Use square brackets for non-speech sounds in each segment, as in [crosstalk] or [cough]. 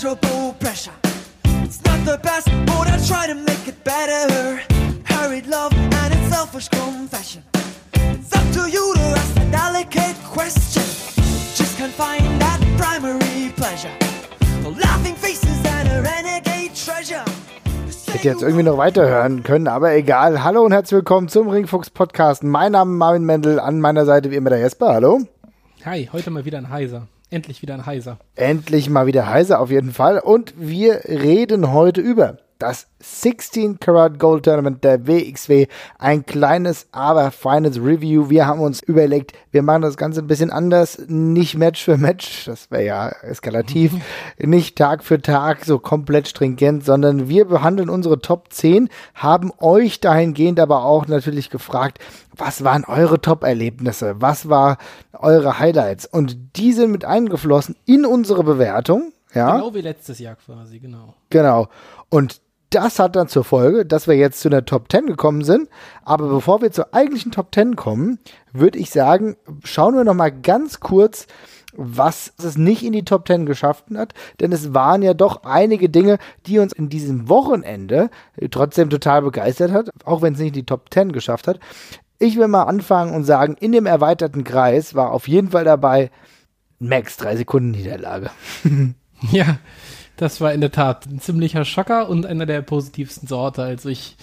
pleasurable pressure. It's not the best, but I try to make it better. Hurried love and its selfish confession. It's up to you to ask a delicate question. Just can't find that primary pleasure. The laughing faces and a renegade treasure. Ich hätte jetzt irgendwie noch weiterhören können, aber egal. Hallo und herzlich willkommen zum Ringfuchs Podcast. Mein Name ist Marvin Mendel, an meiner Seite wie immer der Jesper. Hallo. Hi, heute mal wieder ein Heiser. Endlich wieder ein Heiser. Endlich mal wieder heiser auf jeden Fall. Und wir reden heute über das 16 Karat Gold Tournament der WXW. Ein kleines, aber feines Review. Wir haben uns überlegt, wir machen das Ganze ein bisschen anders. Nicht Match für Match, das wäre ja eskalativ. [laughs] nicht Tag für Tag so komplett stringent, sondern wir behandeln unsere Top 10, haben euch dahingehend aber auch natürlich gefragt, was waren eure Top-Erlebnisse? Was war eure Highlights? Und die sind mit eingeflossen in unsere Bewertung. Ja. Genau wie letztes Jahr quasi, genau. Genau. Und das hat dann zur Folge, dass wir jetzt zu einer Top 10 gekommen sind. Aber bevor wir zur eigentlichen Top 10 kommen, würde ich sagen, schauen wir noch mal ganz kurz, was es nicht in die Top 10 geschafft hat. Denn es waren ja doch einige Dinge, die uns in diesem Wochenende trotzdem total begeistert hat, auch wenn es nicht in die Top 10 geschafft hat. Ich will mal anfangen und sagen, in dem erweiterten Kreis war auf jeden Fall dabei Max, drei Sekunden Niederlage. [laughs] Ja, das war in der Tat ein ziemlicher Schocker und einer der positivsten Sorte. Also ich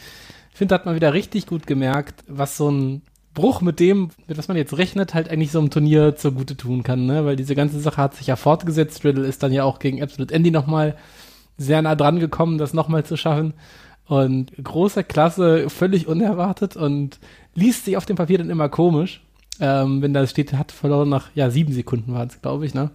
finde, da hat man wieder richtig gut gemerkt, was so ein Bruch mit dem, mit was man jetzt rechnet, halt eigentlich so einem Turnier zugute tun kann, ne? Weil diese ganze Sache hat sich ja fortgesetzt. Riddle ist dann ja auch gegen Absolute Andy nochmal sehr nah dran gekommen, das nochmal zu schaffen. Und großer Klasse, völlig unerwartet und liest sich auf dem Papier dann immer komisch. Ähm, wenn da steht, hat verloren nach, ja, sieben Sekunden waren es, glaube ich, ne?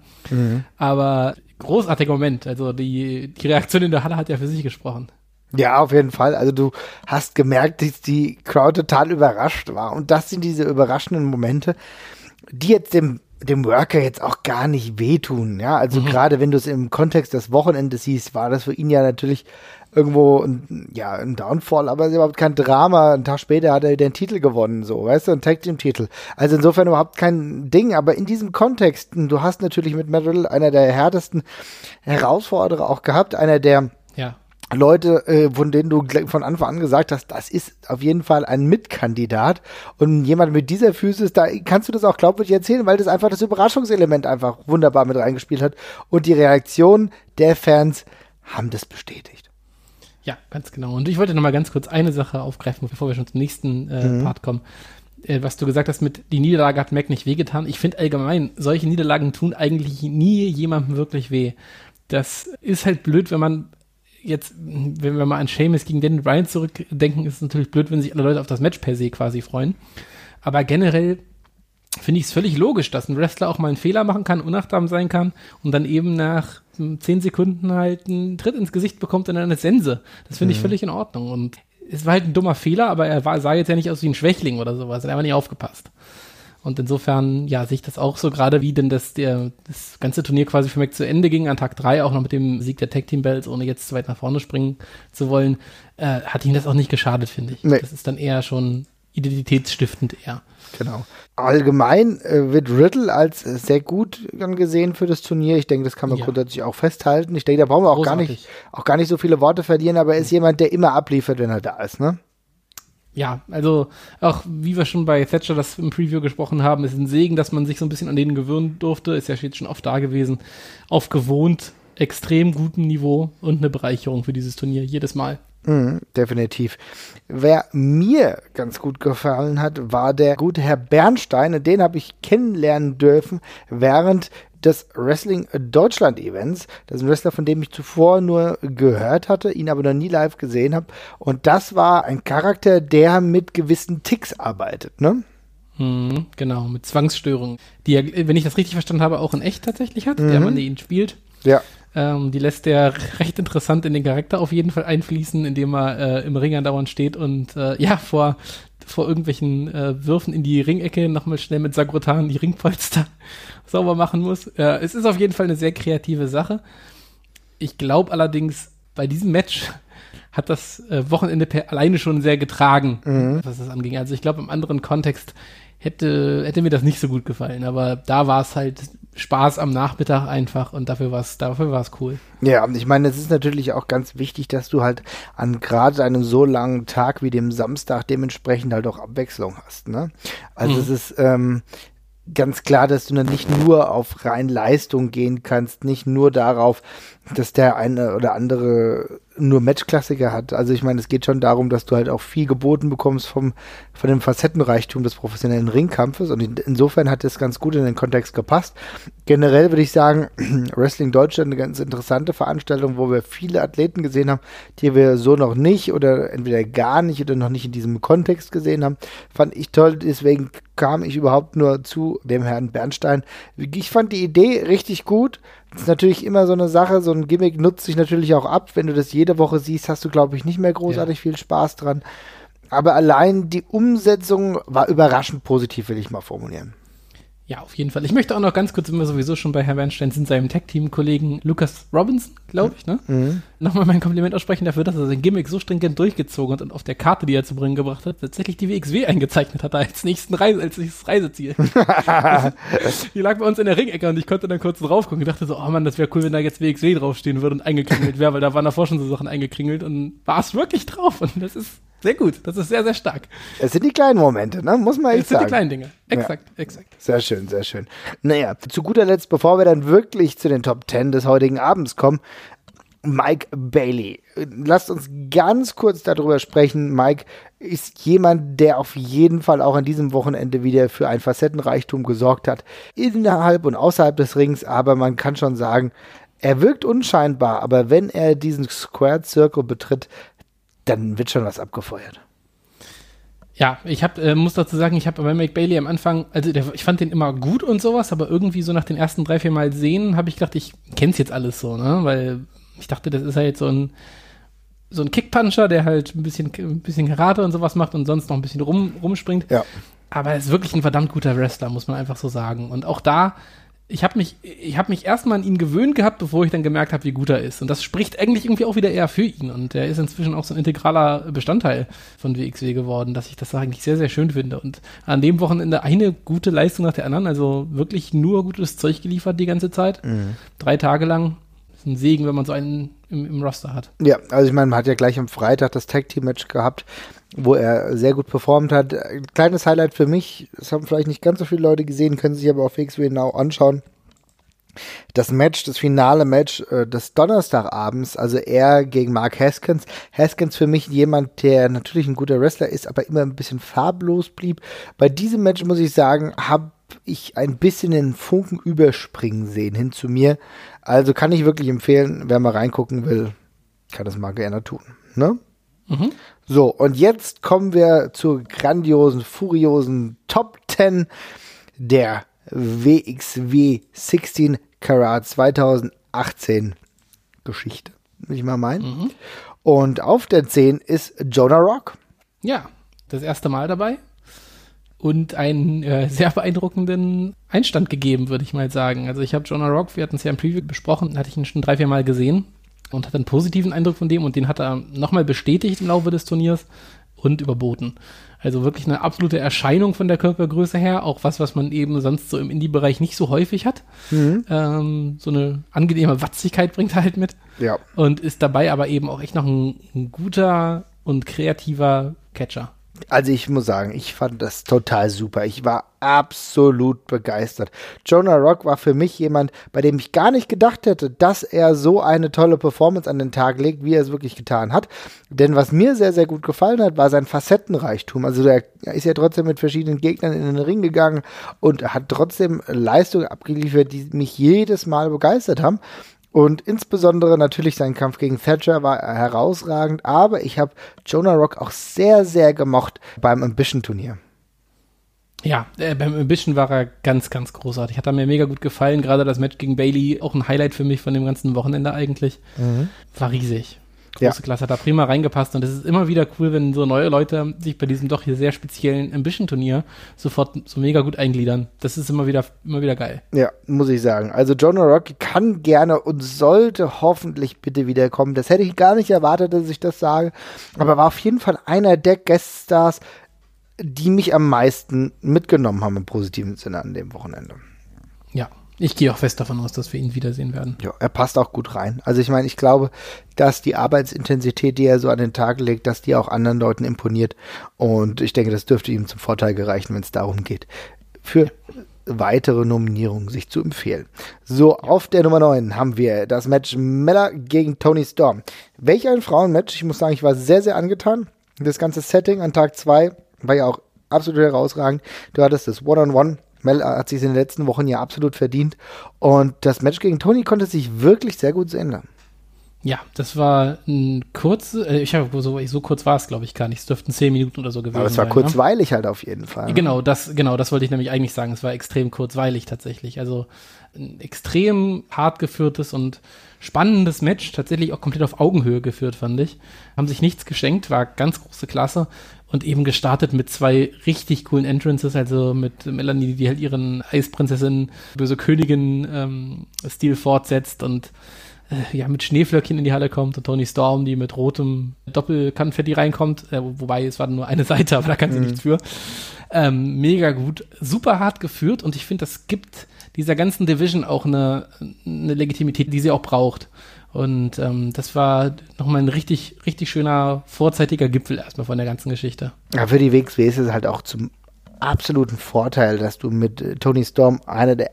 Aber großartiger Moment. Also die, die Reaktion in der Halle hat ja für sich gesprochen. Ja, auf jeden Fall. Also du hast gemerkt, dass die Crowd total überrascht war. Und das sind diese überraschenden Momente, die jetzt dem, dem Worker jetzt auch gar nicht wehtun. Ja, also gerade wenn du es im Kontext des Wochenendes siehst, war das für ihn ja natürlich irgendwo ein, ja, ein Downfall, aber es ist überhaupt kein Drama. Ein Tag später hat er den Titel gewonnen, so, weißt du, ein Tag Team Titel. Also insofern überhaupt kein Ding, aber in diesem Kontext, du hast natürlich mit Riddle einer der härtesten Herausforderer auch gehabt, einer der Ja. Leute, äh, von denen du von Anfang an gesagt hast, das ist auf jeden Fall ein Mitkandidat und jemand mit dieser Physis, da kannst du das auch glaubwürdig erzählen, weil das einfach das Überraschungselement einfach wunderbar mit reingespielt hat und die Reaktion der Fans haben das bestätigt. Ja, ganz genau. Und ich wollte noch mal ganz kurz eine Sache aufgreifen, bevor wir schon zum nächsten äh, Part kommen. Äh, was du gesagt hast mit, die Niederlage hat Mac nicht wehgetan. Ich finde allgemein, solche Niederlagen tun eigentlich nie jemandem wirklich weh. Das ist halt blöd, wenn man jetzt, wenn wir mal an Seamus gegen Daniel Bryan zurückdenken, ist es natürlich blöd, wenn sich alle Leute auf das Match per se quasi freuen. Aber generell finde ich es völlig logisch, dass ein Wrestler auch mal einen Fehler machen kann, unachtsam sein kann und dann eben nach hm, zehn Sekunden halt einen Tritt ins Gesicht bekommt und dann eine Sense. Das finde ich völlig in Ordnung. Und es war halt ein dummer Fehler, aber er war, sah jetzt ja nicht aus wie ein Schwächling oder sowas. Er hat einfach nicht aufgepasst. Und insofern, ja, sehe ich das auch so, gerade wie denn das, der, das ganze Turnier quasi für Mac zu Ende ging, an Tag drei auch noch mit dem Sieg der Tag Team Bells, ohne jetzt zu weit nach vorne springen zu wollen, äh, hat ihm das auch nicht geschadet, finde ich. Nee. Das ist dann eher schon identitätsstiftend eher. Genau. Allgemein äh, wird Riddle als sehr gut angesehen für das Turnier. Ich denke, das kann man Ja. grundsätzlich auch festhalten. Ich denke, da brauchen wir auch gar nicht, auch gar nicht so viele Worte verlieren, aber er ist jemand, der immer abliefert, wenn er da ist, ne? Ja, also auch wie wir schon bei Thatcher das im Preview gesprochen haben, ist ein Segen, dass man sich so ein bisschen an denen gewöhnen durfte. Ist ja jetzt schon oft da gewesen. Auf gewohnt extrem gutem Niveau und eine Bereicherung für dieses Turnier jedes Mal. Mhm, definitiv. Wer mir ganz gut gefallen hat, war der gute Herr Bernstein. Den habe ich kennenlernen dürfen während des Wrestling Deutschland Events. Das ist ein Wrestler, von dem ich zuvor nur gehört hatte, ihn aber noch nie live gesehen habe. Und das war ein Charakter, der mit gewissen Ticks arbeitet, ne? Mhm, genau, mit Zwangsstörungen, die er, wenn ich das richtig verstanden habe, auch in echt tatsächlich hat, der Mann, der ihn spielt. Ja. Ähm, die lässt er [laughs] recht interessant in den Charakter auf jeden Fall einfließen, indem er äh, im Ring andauernd steht und äh, ja, vor, vor irgendwelchen äh, Würfen in die Ringecke nochmal schnell mit Sagrotan die Ringpolster [laughs] sauber machen muss. Äh, es ist auf jeden Fall eine sehr kreative Sache. Ich glaube allerdings, bei diesem Match [laughs] hat das äh, Wochenende alleine schon sehr getragen, was das anging. Also ich glaube, im anderen Kontext hätte, hätte mir das nicht so gut gefallen. Aber da war es halt Spaß am Nachmittag einfach und dafür war es dafür war's cool. Ja, ich meine, es ist natürlich auch ganz wichtig, dass du halt an gerade einem so langen Tag wie dem Samstag dementsprechend halt auch Abwechslung hast. Ne? Also Mhm. es ist ähm, ganz klar, dass du dann nicht nur auf rein Leistung gehen kannst, nicht nur darauf, dass der eine oder andere nur Matchklassiker hat. Also ich meine, es geht schon darum, dass du halt auch viel geboten bekommst vom, von dem Facettenreichtum des professionellen Ringkampfes und in, insofern hat das ganz gut in den Kontext gepasst. Generell würde ich sagen, [clears throat] Wrestling Deutschland eine ganz interessante Veranstaltung, wo wir viele Athleten gesehen haben, die wir so noch nicht oder entweder gar nicht oder noch nicht in diesem Kontext gesehen haben. Fand ich toll, deswegen kam ich überhaupt nur zu dem Herrn Bernstein. Ich fand die Idee richtig gut. Das ist natürlich immer so eine Sache, so ein Gimmick nutzt sich natürlich auch ab. Wenn du das jede Woche siehst, hast du, glaube ich, nicht mehr großartig viel Spaß dran. Aber allein die Umsetzung war überraschend positiv, will ich mal formulieren. Ja, auf jeden Fall. Ich möchte auch noch ganz kurz, wenn wir sowieso schon bei Herrn Bernstein sind, seinem Tag-Team-Kollegen Lucas Robinson, glaube ich, ne? Nochmal mein Kompliment aussprechen dafür, dass er sein Gimmick so stringent durchgezogen hat und auf der Karte, die er zu bringen gebracht hat, tatsächlich die WXW eingezeichnet hat, als nächsten Reise, als nächstes Reiseziel. [laughs] die lag bei uns in der Ringecke und ich konnte dann kurz drauf gucken und dachte so, oh Mann, das wäre cool, wenn da jetzt WXW draufstehen würde und eingekringelt wäre, weil da waren davor schon so Sachen eingekringelt und war es wirklich drauf und das ist sehr gut. Das ist sehr, sehr stark. Es sind die kleinen Momente, ne? muss man echt Das sind sagen. die kleinen Dinge. Exakt, exakt. Sehr schön, sehr schön. Naja, zu guter Letzt, bevor wir dann wirklich zu den Top 10 des heutigen Abends kommen, Mike Bailey. Lasst uns ganz kurz darüber sprechen. Mike ist jemand, der auf jeden Fall auch an diesem Wochenende wieder für ein Facettenreichtum gesorgt hat. Innerhalb und außerhalb des Rings, aber man kann schon sagen, er wirkt unscheinbar, aber wenn er diesen Squared Circle betritt, dann wird schon was abgefeuert. Ja, ich hab, äh, muss dazu sagen, ich habe bei Mike Bailey am Anfang, also der, ich fand den immer gut und sowas, aber irgendwie so nach den ersten drei, vier Mal sehen, habe ich gedacht, ich kenn's jetzt alles so, ne? Weil ich dachte, das ist halt so ein so ein Kickpuncher, der halt ein bisschen, ein bisschen Karate und sowas macht und sonst noch ein bisschen rum, rumspringt. Ja. Aber er ist wirklich ein verdammt guter Wrestler, muss man einfach so sagen. Und auch da, ich habe mich, ich habe mich erstmal an ihn gewöhnt gehabt, bevor ich dann gemerkt habe, wie gut er ist. Und das spricht eigentlich irgendwie auch wieder eher für ihn. Und er ist inzwischen auch so ein integraler Bestandteil von WXW geworden, dass ich das eigentlich sehr, sehr schön finde. Und an dem Wochenende eine gute Leistung nach der anderen, also wirklich nur gutes Zeug geliefert die ganze Zeit. Drei Tage lang. Ist ein Segen, wenn man so einen im, im Roster hat. Ja, also ich meine, man hat ja gleich am Freitag das Tag Team Match gehabt, wo er sehr gut performt hat. Ein kleines Highlight für mich, das haben vielleicht nicht ganz so viele Leute gesehen, können sich aber auf WXW Now anschauen. Das Match, das finale Match äh, des Donnerstagabends, also er gegen Mark Haskins. Haskins für mich jemand, der natürlich ein guter Wrestler ist, aber immer ein bisschen farblos blieb. Bei diesem Match muss ich sagen, habe ich ein bisschen den Funken überspringen sehen hin zu mir. Also kann ich wirklich empfehlen, wer mal reingucken will, kann das mal gerne tun. Ne? So, und jetzt kommen wir zur grandiosen, furiosen Top 10 der WXW 16 Karat 2018 Geschichte, will ich mal meinen. Und auf der 10 ist Jonah Rock. Ja, das erste Mal dabei und einen äh, sehr beeindruckenden Einstand gegeben, würde ich mal sagen. Also ich habe Jonah Rock, wir hatten es ja im Preview besprochen, hatte ich ihn schon drei, vier Mal gesehen und hatte einen positiven Eindruck von dem und den hat er nochmal bestätigt im Laufe des Turniers und überboten. Also wirklich eine absolute Erscheinung von der Körpergröße her, auch was, was man eben sonst so im Indie-Bereich nicht so häufig hat. Ähm, so eine angenehme Watzigkeit bringt er halt mit Ja. und ist dabei aber eben auch echt noch ein, ein guter und kreativer Catcher. Also ich muss sagen, ich fand das total super. Ich war absolut begeistert. Jonah Rock war für mich jemand, bei dem ich gar nicht gedacht hätte, dass er so eine tolle Performance an den Tag legt, wie er es wirklich getan hat. Denn was mir sehr, sehr gut gefallen hat, war sein Facettenreichtum. Also er ist ja trotzdem mit verschiedenen Gegnern in den Ring gegangen und hat trotzdem Leistungen abgeliefert, die mich jedes Mal begeistert haben. Und insbesondere natürlich sein Kampf gegen Thatcher war herausragend, aber ich habe Jonah Rock auch sehr, sehr gemocht beim Ambition-Turnier. Ja, äh, beim Ambition war er ganz, ganz großartig. Hat er mir mega gut gefallen. Gerade das Match gegen Bailey, auch ein Highlight für mich von dem ganzen Wochenende eigentlich. War riesig. Große Ja. Klasse, hat da prima reingepasst. Und es ist immer wieder cool, wenn so neue Leute sich bei diesem doch hier sehr speziellen Ambition-Turnier sofort so mega gut eingliedern. Das ist immer wieder, immer wieder geil. Ja, muss ich sagen. Also Jonah Rock kann gerne und sollte hoffentlich bitte wiederkommen. Das hätte ich gar nicht erwartet, dass ich das sage. Aber war auf jeden Fall einer der Gueststars, die mich am meisten mitgenommen haben im positiven Sinne an dem Wochenende. Ja, Ich gehe auch fest davon aus, dass wir ihn wiedersehen werden. Ja, er passt auch gut rein. Also ich meine, ich glaube, dass die Arbeitsintensität, die er so an den Tag legt, dass die auch anderen Leuten imponiert. Und ich denke, das dürfte ihm zum Vorteil gereichen, wenn es darum geht, für weitere Nominierungen sich zu empfehlen. So, auf der Nummer 9 haben wir das Match Miller gegen Tony Storm. Welch ein Frauenmatch. Ich muss sagen, ich war sehr, sehr angetan. Das ganze Setting an Tag 2 war ja auch absolut herausragend. Du hattest das One-on-One. -on -One. Mel hat sich in den letzten Wochen ja absolut verdient. Und das Match gegen Tony konnte sich wirklich sehr gut sehen. Ja, das war ein kurz, äh, ich habe so, so kurz war es, glaube ich, gar nicht. Es dürften zehn Minuten oder so gewesen sein. Aber es war sein, ne? kurzweilig ne? halt auf jeden Fall. Genau, das, genau, das wollte ich nämlich eigentlich sagen. Es war extrem kurzweilig tatsächlich. Also ein extrem hart geführtes und spannendes Match, tatsächlich auch komplett auf Augenhöhe geführt, fand ich. Haben sich nichts geschenkt, war ganz große Klasse und eben gestartet mit zwei richtig coolen Entrances, also mit Melanie, die halt ihren Eisprinzessin, böse Königin ähm, Stil fortsetzt und äh, ja, mit Schneeflöckchen in die Halle kommt und Tony Storm, die mit rotem Doppelkannenfetti reinkommt, äh, wobei es war nur eine [laughs] Seite, aber da kann sie mhm. nichts für. Ähm, mega gut, super hart geführt und ich finde, das gibt dieser ganzen Division auch eine, eine Legitimität, die sie auch braucht. Und ähm, das war nochmal ein richtig, richtig schöner vorzeitiger Gipfel erstmal von der ganzen Geschichte. Ja, für die WXW ist es halt auch zum absoluten Vorteil, dass du mit äh, Tony Storm eine der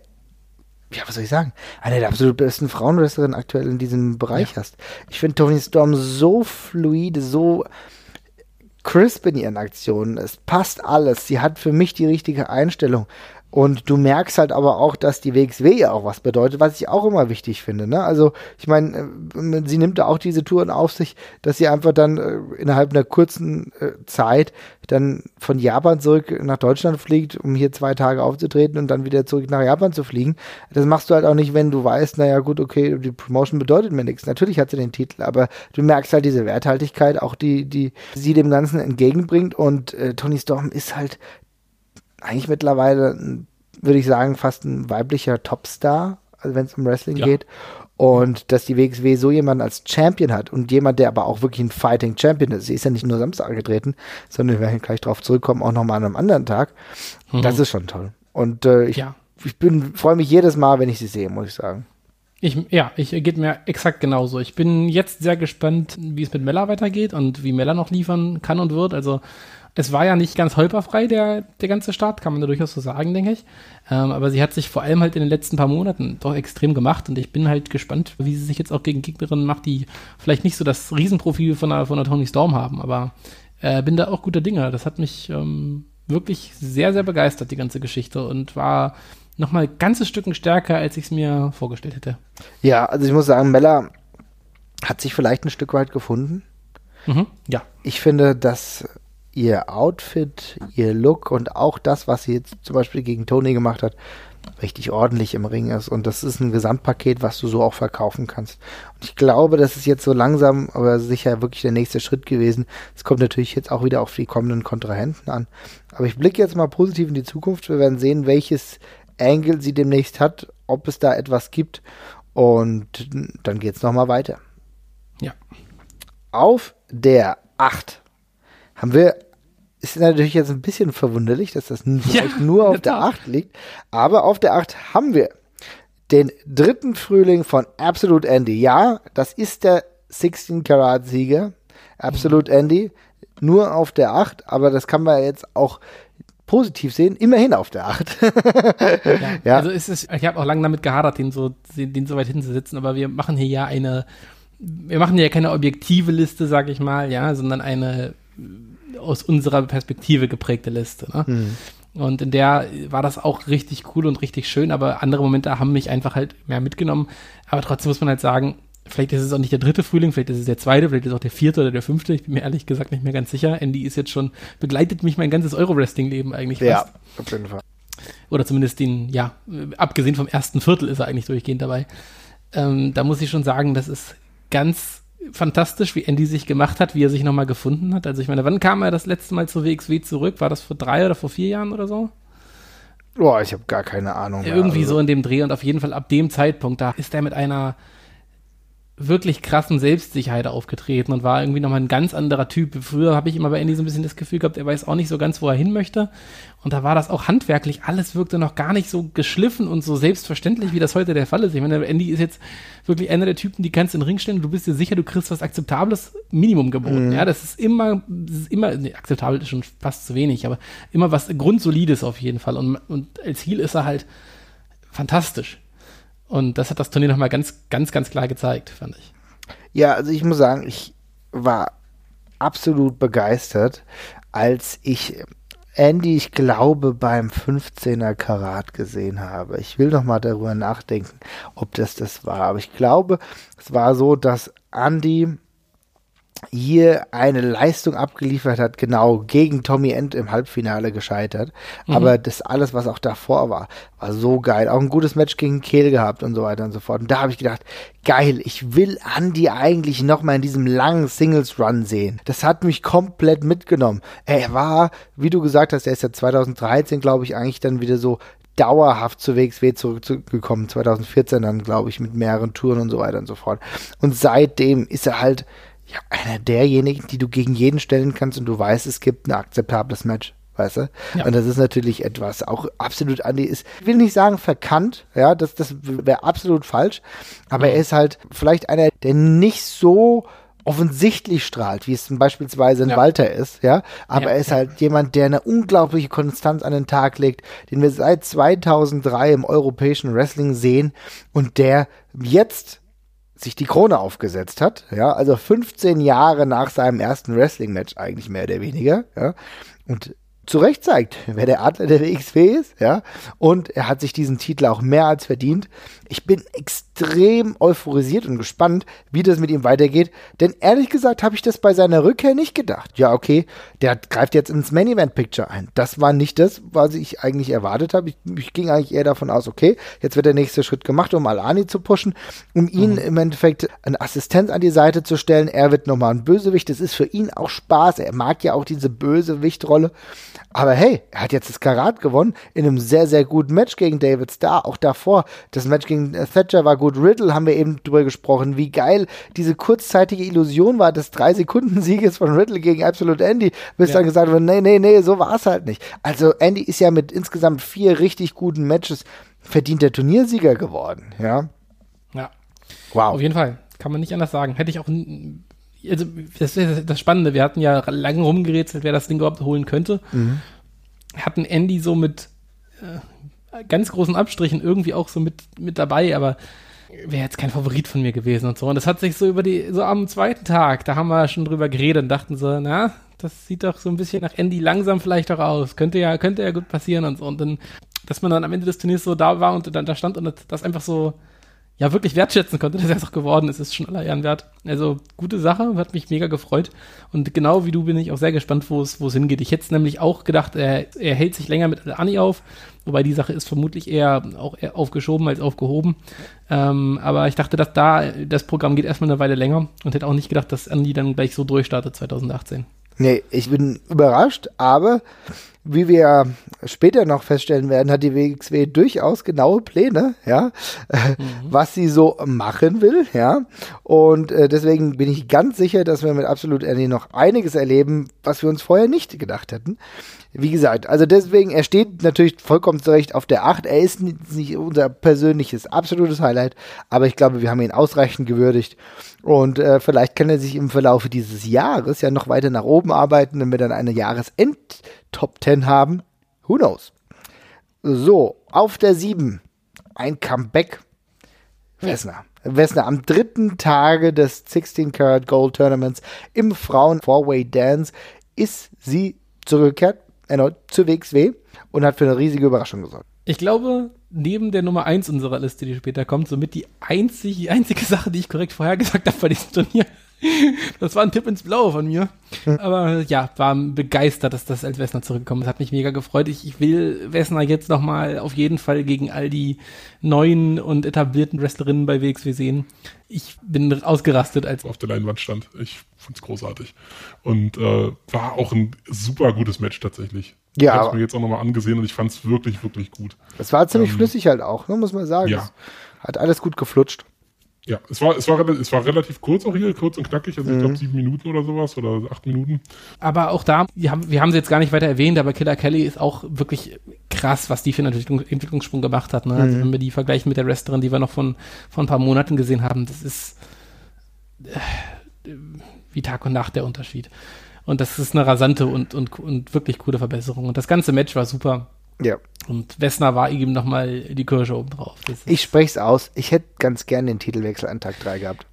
ja, was soll ich sagen, eine der absolut besten Frauenwrestlerinnen aktuell in diesem Bereich ja. hast. Ich finde Tony Storm so fluide, so crisp in ihren Aktionen. Es passt alles. Sie hat für mich die richtige Einstellung. Und du merkst halt aber auch, dass die WXW ja auch was bedeutet, was ich auch immer wichtig finde. Ne? Also ich meine, äh, sie nimmt da auch diese Touren auf sich, dass sie einfach dann äh, innerhalb einer kurzen äh, Zeit dann von Japan zurück nach Deutschland fliegt, um hier zwei Tage aufzutreten und dann wieder zurück nach Japan zu fliegen. Das machst du halt auch nicht, wenn du weißt, naja gut, okay, die Promotion bedeutet mir nichts. Natürlich hat sie den Titel, aber du merkst halt diese Werthaltigkeit, auch die, die sie dem Ganzen entgegenbringt. Und äh, Tony Storm ist halt eigentlich mittlerweile, würde ich sagen, fast ein weiblicher Topstar, also wenn es um Wrestling ja. geht. Und dass die WXW so jemanden als Champion hat und jemand, der aber auch wirklich ein Fighting Champion ist. Sie ist ja nicht nur Samstag angetreten, sondern wir werden gleich drauf zurückkommen, auch nochmal an einem anderen Tag. Mhm. Das ist schon toll. Und äh, ich, ja. ich bin, freue mich jedes Mal, wenn ich sie sehe, muss ich sagen. Ich, ja, ich geht mir exakt genauso. Ich bin jetzt sehr gespannt, wie es mit Mella weitergeht und wie Mella noch liefern kann und wird. Also es war ja nicht ganz holperfrei, der, der ganze Start, kann man da durchaus so sagen, denke ich. Ähm, aber sie hat sich vor allem halt in den letzten paar Monaten doch extrem gemacht und ich bin halt gespannt, wie sie sich jetzt auch gegen Gegnerinnen macht, die vielleicht nicht so das Riesenprofil von der, von der Tony Storm haben, aber äh, bin da auch guter Dinge. Das hat mich ähm, wirklich sehr, sehr begeistert, die ganze Geschichte und war nochmal ganzes Stücken stärker, als ich es mir vorgestellt hätte. Ja, also ich muss sagen, Mella hat sich vielleicht ein Stück weit gefunden. Mhm, ja. Ich finde, dass ihr Outfit, ihr Look und auch das, was sie jetzt zum Beispiel gegen Tony gemacht hat, richtig ordentlich im Ring ist. Und das ist ein Gesamtpaket, was du so auch verkaufen kannst. Und ich glaube, das ist jetzt so langsam, aber sicher wirklich der nächste Schritt gewesen. Es kommt natürlich jetzt auch wieder auf die kommenden Kontrahenten an. Aber ich blicke jetzt mal positiv in die Zukunft. Wir werden sehen, welches Angle sie demnächst hat, ob es da etwas gibt. Und dann geht es nochmal weiter. Ja. Auf der 8 haben wir ist natürlich jetzt ein bisschen verwunderlich, dass das ja, nur auf der 8 liegt. Aber auf der 8 haben wir den dritten Frühling von Absolute Andy. Ja, das ist der 16 Karat Sieger. Absolute Andy. Nur auf der 8, aber das kann man jetzt auch positiv sehen, immerhin auf der 8. [laughs] ja, ja, Also ist es, ich habe auch lange damit gehadert, den so, den so weit hinzusetzen, aber wir machen hier ja eine, wir machen ja keine objektive Liste, sag ich mal, ja, sondern eine aus unserer Perspektive geprägte Liste. Ne? Mhm. Und in der war das auch richtig cool und richtig schön, aber andere Momente haben mich einfach halt mehr mitgenommen. Aber trotzdem muss man halt sagen, vielleicht ist es auch nicht der dritte Frühling, vielleicht ist es der zweite, vielleicht ist es auch der vierte oder der fünfte. Ich bin mir ehrlich gesagt nicht mehr ganz sicher. Andy ist jetzt schon, begleitet mich mein ganzes Euro-Wrestling-Leben eigentlich ja, fast. Ja, auf jeden Fall. Oder zumindest den, ja, abgesehen vom ersten Viertel ist er eigentlich durchgehend dabei. Ähm, da muss ich schon sagen, das ist ganz fantastisch, wie Andy sich gemacht hat, wie er sich nochmal gefunden hat. Also ich meine, wann kam er das letzte Mal zur WXW zurück? War das vor drei oder vor vier Jahren oder so? Boah, ich habe gar keine Ahnung. Mehr. Irgendwie also. so in dem Dreh und auf jeden Fall ab dem Zeitpunkt, da ist er mit einer wirklich krassen Selbstsicherheit aufgetreten und war irgendwie nochmal ein ganz anderer Typ. Früher habe ich immer bei Andy so ein bisschen das Gefühl gehabt, er weiß auch nicht so ganz, wo er hin möchte. Und da war das auch handwerklich, alles wirkte noch gar nicht so geschliffen und so selbstverständlich, wie das heute der Fall ist. Ich meine, Andy ist jetzt wirklich einer der Typen, die kannst in den Ring stellen, du bist dir sicher, du kriegst was Akzeptables Minimum geboten. Mhm. Ja, das ist immer, das ist immer, nee, akzeptabel ist schon fast zu wenig, aber immer was Grundsolides auf jeden Fall. Und, und als Heel ist er halt fantastisch. Und das hat das Turnier nochmal ganz, ganz, ganz klar gezeigt, fand ich. Ja, also ich muss sagen, ich war absolut begeistert, als ich Andy, ich glaube, beim 15er Karat gesehen habe. Ich will noch mal darüber nachdenken, ob das das war. Aber ich glaube, es war so, dass Andy hier eine Leistung abgeliefert hat, genau gegen Tommy End im Halbfinale gescheitert. Mhm. Aber das alles, was auch davor war, war so geil. Auch ein gutes Match gegen Kehl gehabt und so weiter und so fort. Und da habe ich gedacht, geil, ich will Andy eigentlich noch mal in diesem langen Singles Run sehen. Das hat mich komplett mitgenommen. Er war, wie du gesagt hast, er ist ja 2013, glaube ich, eigentlich dann wieder so dauerhaft zu WXW zurückgekommen. 2014 dann, glaube ich, mit mehreren Touren und so weiter und so fort. Und seitdem ist er halt ja, einer derjenigen, die du gegen jeden stellen kannst und du weißt, es gibt ein akzeptables Match. Weißt du? Ja. Und das ist natürlich etwas auch absolut Andi ist, ich will nicht sagen verkannt, ja, das, das wäre absolut falsch, aber mhm. er ist halt vielleicht einer, der nicht so offensichtlich strahlt, wie es beispielsweise ein ja. Walter ist, ja, aber ja, er ist halt jemand, der eine unglaubliche Konstanz an den Tag legt, den wir seit 2003 im europäischen Wrestling sehen und der jetzt sich die Krone aufgesetzt hat, ja, also 15 Jahre nach seinem ersten Wrestling-Match eigentlich mehr oder weniger, ja, und zu Recht zeigt, wer der Adler der WXW ist, ja. Und er hat sich diesen Titel auch mehr als verdient. Ich bin extrem euphorisiert und gespannt, wie das mit ihm weitergeht. Denn ehrlich gesagt habe ich das bei seiner Rückkehr nicht gedacht. Ja, okay, der greift jetzt ins Main Event Picture ein. Das war nicht das, was ich eigentlich erwartet habe. Ich, ich ging eigentlich eher davon aus, okay, jetzt wird der nächste Schritt gemacht, um Alani zu pushen, um ihn mhm. im Endeffekt eine Assistenz an die Seite zu stellen. Er wird nochmal ein Bösewicht. Das ist für ihn auch Spaß. Er mag ja auch diese Bösewichtrolle. Aber hey, er hat jetzt das Karat gewonnen in einem sehr, sehr guten Match gegen David Starr. Auch davor, das Match gegen Thatcher war gut. Riddle haben wir eben drüber gesprochen, wie geil diese kurzzeitige Illusion war des drei Sekunden Sieges von Riddle gegen Absolute Andy, bis ja. dann gesagt wurde, nee, nee, nee, so war es halt nicht. Also Andy ist ja mit insgesamt vier richtig guten Matches verdient der Turniersieger geworden, ja. Ja. Wow. Auf jeden Fall. Kann man nicht anders sagen. Hätte ich auch also das ist das Spannende, wir hatten ja lange rumgerätselt, wer das Ding überhaupt holen könnte. Mhm. Hatten Andy so mit äh, ganz großen Abstrichen irgendwie auch so mit, mit dabei, aber wäre jetzt kein Favorit von mir gewesen und so. Und das hat sich so über die, so am zweiten Tag, da haben wir schon drüber geredet und dachten so, na, das sieht doch so ein bisschen nach Andy langsam vielleicht auch aus. Könnte ja, könnte ja gut passieren und so. Und dann, dass man dann am Ende des Turniers so da war und dann da stand und das einfach so ja wirklich wertschätzen konnte, [laughs] dass er es auch geworden ist, ist schon aller Ehren wert. Also gute Sache, hat mich mega gefreut. Und genau wie du bin ich auch sehr gespannt, wo es, wo es hingeht. Ich hätte nämlich auch gedacht, er, er hält sich länger mit Anni auf, wobei die Sache ist vermutlich eher auch eher aufgeschoben als aufgehoben. Ähm, aber ich dachte, dass da das Programm geht erstmal eine Weile länger und hätte auch nicht gedacht, dass Andy dann gleich so durchstartet 2018. Nee, ich bin überrascht, aber wie wir später noch feststellen werden, hat die WXW durchaus genaue Pläne, ja, [laughs] mhm. was sie so machen will, ja. Und äh, deswegen bin ich ganz sicher, dass wir mit Absolut Andy noch einiges erleben, was wir uns vorher nicht gedacht hätten. Wie gesagt, also deswegen, er steht natürlich vollkommen zurecht auf der 8. Er ist nicht unser persönliches absolutes Highlight, aber ich glaube, wir haben ihn ausreichend gewürdigt. Und äh, vielleicht kann er sich im Verlauf dieses Jahres ja noch weiter nach oben arbeiten, wenn wir dann eine Jahresend-Top 10 haben. Who knows? So, auf der 7 ein Comeback. Wessner. Wessner am dritten Tage des 16 Karat Gold Tournaments im Frauen Four-Way Dance ist sie zurückgekehrt erneut zur WXW und hat für eine riesige Überraschung gesorgt. Ich glaube, neben der Nummer 1 unserer Liste, die später kommt, somit die einzig, einzige Sache, die ich korrekt vorhergesagt habe bei diesem Turnier. Das war ein Tipp ins Blaue von mir. Aber ja, war begeistert, dass das als Wessner zurückgekommen ist. Hat mich mega gefreut. Ich, ich will Wessner jetzt nochmal auf jeden Fall gegen all die neuen und etablierten Wrestlerinnen bei WXW sehen. Ich bin ausgerastet, als auf der Leinwand stand. Ich fand's großartig. Und äh, war auch ein super gutes Match tatsächlich. Ja. Ich habe mir jetzt auch nochmal angesehen und ich fand es wirklich, wirklich gut. Es war ziemlich ähm, flüssig halt auch, ne, muss man sagen. Ja. hat alles gut geflutscht. Ja, es war, es war, es war relativ kurz auch hier, kurz und knackig, also mhm. ich glaube sieben Minuten oder sowas oder acht Minuten. Aber auch da, wir haben, wir haben sie jetzt gar nicht weiter erwähnt, aber Killer Kelly ist auch wirklich krass, was die für einen Entwicklung, Entwicklungssprung gemacht hat. Ne? Also mhm. Also wenn wir die vergleichen mit der Wrestlerin, die wir noch von, von ein paar Monaten gesehen haben, das ist äh, wie Tag und Nacht der Unterschied. Und das ist eine rasante und, und, und wirklich coole Verbesserung. Und das ganze Match war super. Ja. Und Wessner war ihm nochmal die Kirsche oben drauf. Ich spreche es aus. Ich hätte ganz gern den Titelwechsel an Tag 3 gehabt.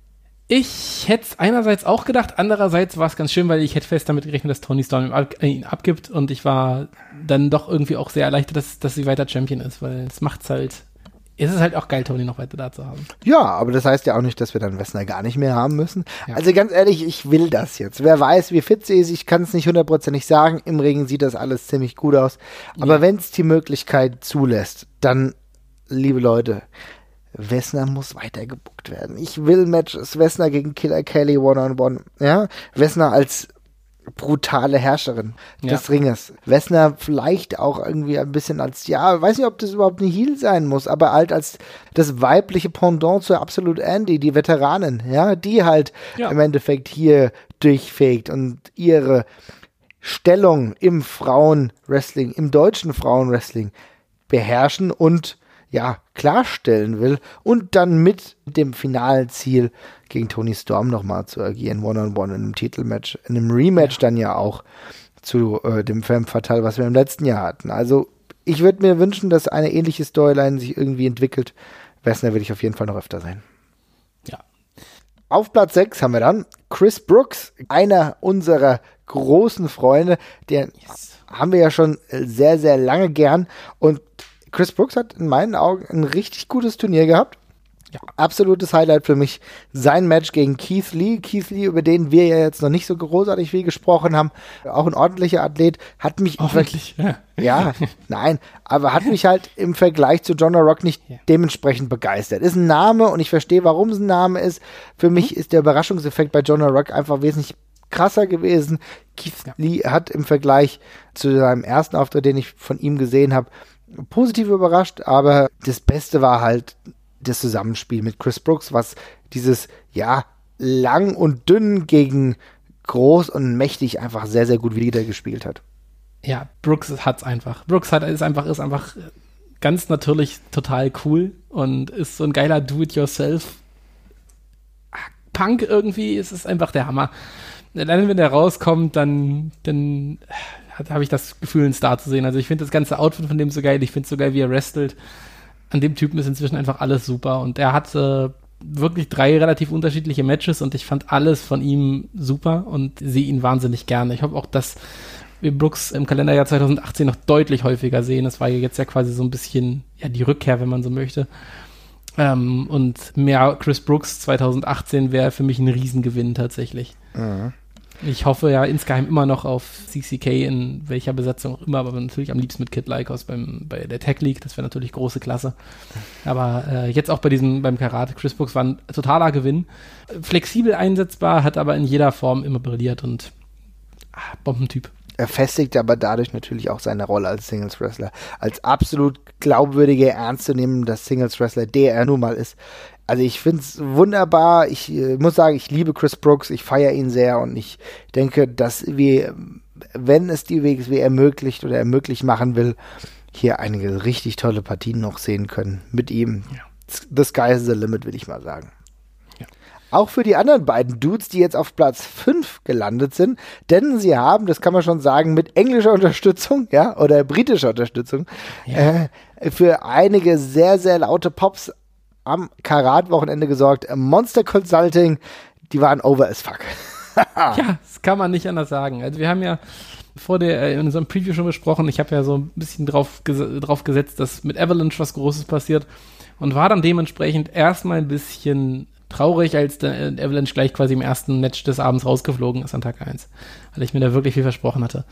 Ich hätte es einerseits auch gedacht, andererseits war es ganz schön, weil ich hätte fest damit gerechnet, dass Tony Storm ihn abgibt und ich war dann doch irgendwie auch sehr erleichtert, dass, dass sie weiter Champion ist, weil es macht halt ist es halt auch geil, Tony noch weiter da zu haben. Ja, aber das heißt ja auch nicht, dass wir dann Wessner gar nicht mehr haben müssen. Ja. Also ganz ehrlich, ich will das jetzt. Wer weiß, wie fit sie ist, ich kann es nicht hundertprozentig sagen. Im Regen sieht das alles ziemlich gut aus. Aber ja. wenn es die Möglichkeit zulässt, dann, liebe Leute, Wessner muss weiter gebuckt werden. Ich will Matches Wessner gegen Killer Kelly One-on-One. -on -one. Ja, Wessner als brutale Herrscherin ja. des Ringes. Wessner vielleicht auch irgendwie ein bisschen als, ja, weiß nicht, ob das überhaupt eine Heel sein muss, aber halt als das weibliche Pendant zur Absolute Andy, die Veteranin, ja, die halt ja. im Endeffekt hier durchfegt und ihre Stellung im Frauenwrestling, im deutschen Frauenwrestling beherrschen und ja, klarstellen will und dann mit dem finalen Ziel gegen Tony Storm nochmal zu agieren, One-on-One -on -one in einem Titelmatch, in einem Rematch dann ja auch zu äh, dem Femme Fatal, was wir im letzten Jahr hatten. Also ich würde mir wünschen, dass eine ähnliche Storyline sich irgendwie entwickelt. Wessner will ich auf jeden Fall noch öfter sein. Ja. Auf Platz 6 haben wir dann Chris Brooks, einer unserer großen Freunde, der yes. haben wir ja schon sehr, sehr lange gern und Chris Brooks hat in meinen Augen ein richtig gutes Turnier gehabt. Ja, absolutes Highlight für mich. Sein Match gegen Keith Lee. Keith Lee, über den wir ja jetzt noch nicht so großartig viel gesprochen haben. Auch ein ordentlicher Athlet. Hat mich. Ordentlich, ja. ja. nein. Aber hat mich halt im Vergleich zu John Rock nicht ja. dementsprechend begeistert. Ist ein Name und ich verstehe, warum es ein Name ist. Für mich mhm. ist der Überraschungseffekt bei John Rock einfach wesentlich krasser gewesen. Keith ja. Lee hat im Vergleich zu seinem ersten Auftritt, den ich von ihm gesehen habe, positiv überrascht, aber das Beste war halt das Zusammenspiel mit Chris Brooks, was dieses, ja, lang und dünn gegen groß und mächtig einfach sehr, sehr gut wiedergespielt hat. Ja, Brooks hat's einfach. Brooks hat, ist einfach, ist einfach ganz natürlich total cool und ist so ein geiler Do-it-yourself Punk irgendwie. Es ist einfach der Hammer. Dann, wenn der rauskommt, dann, dann habe ich das Gefühl, einen Star zu sehen. Also ich finde das ganze Outfit von dem so geil. Ich finde es so geil, wie er wrestelt. An dem Typen ist inzwischen einfach alles super. Und er hat äh, wirklich drei relativ unterschiedliche Matches und ich fand alles von ihm super und sehe ihn wahnsinnig gerne. Ich hoffe auch, dass wir Brooks im Kalenderjahr 2018 noch deutlich häufiger sehen. Das war jetzt ja quasi so ein bisschen ja die Rückkehr, wenn man so möchte. Ähm, und mehr Chris Brooks 2018 wäre für mich ein Riesengewinn tatsächlich. Mhm. Ich hoffe ja insgeheim immer noch auf CCK in welcher Besetzung auch immer, aber natürlich am liebsten mit Kid Lycos beim, bei der Tech League. Das wäre natürlich große Klasse. Aber äh, jetzt auch bei diesem, beim Karate, Chris Brooks war ein totaler Gewinn. Flexibel einsetzbar, hat aber in jeder Form immer brilliert und ah, Bombentyp. Er festigt aber dadurch natürlich auch seine Rolle als Singles Wrestler. Als absolut glaubwürdiger, ernstzunehmender Singles Wrestler, der er nun mal ist. Also ich finde es wunderbar. Ich äh, muss sagen, ich liebe Chris Brooks, ich feiere ihn sehr und ich denke, dass wir, wenn es die WXW ermöglicht oder ermöglicht machen will, hier einige richtig tolle Partien noch sehen können mit ihm. Ja. The sky is the limit, will ich mal sagen. Ja. Auch für die anderen beiden Dudes, die jetzt auf Platz 5 gelandet sind, denn sie haben, das kann man schon sagen, mit englischer Unterstützung, ja, oder britischer Unterstützung, ja. äh, für einige sehr, sehr laute Pops am Karat-Wochenende gesorgt. Monster Consulting, die waren over as fuck. [laughs] ja, das kann man nicht anders sagen. Also wir haben ja vor der, äh, in unserem Preview schon besprochen, ich habe ja so ein bisschen drauf, drauf gesetzt, dass mit Avalanche was Großes passiert und war dann dementsprechend erstmal ein bisschen traurig, als der äh, Avalanche gleich quasi im ersten Match des Abends rausgeflogen ist an Tag 1, weil ich mir da wirklich viel versprochen hatte.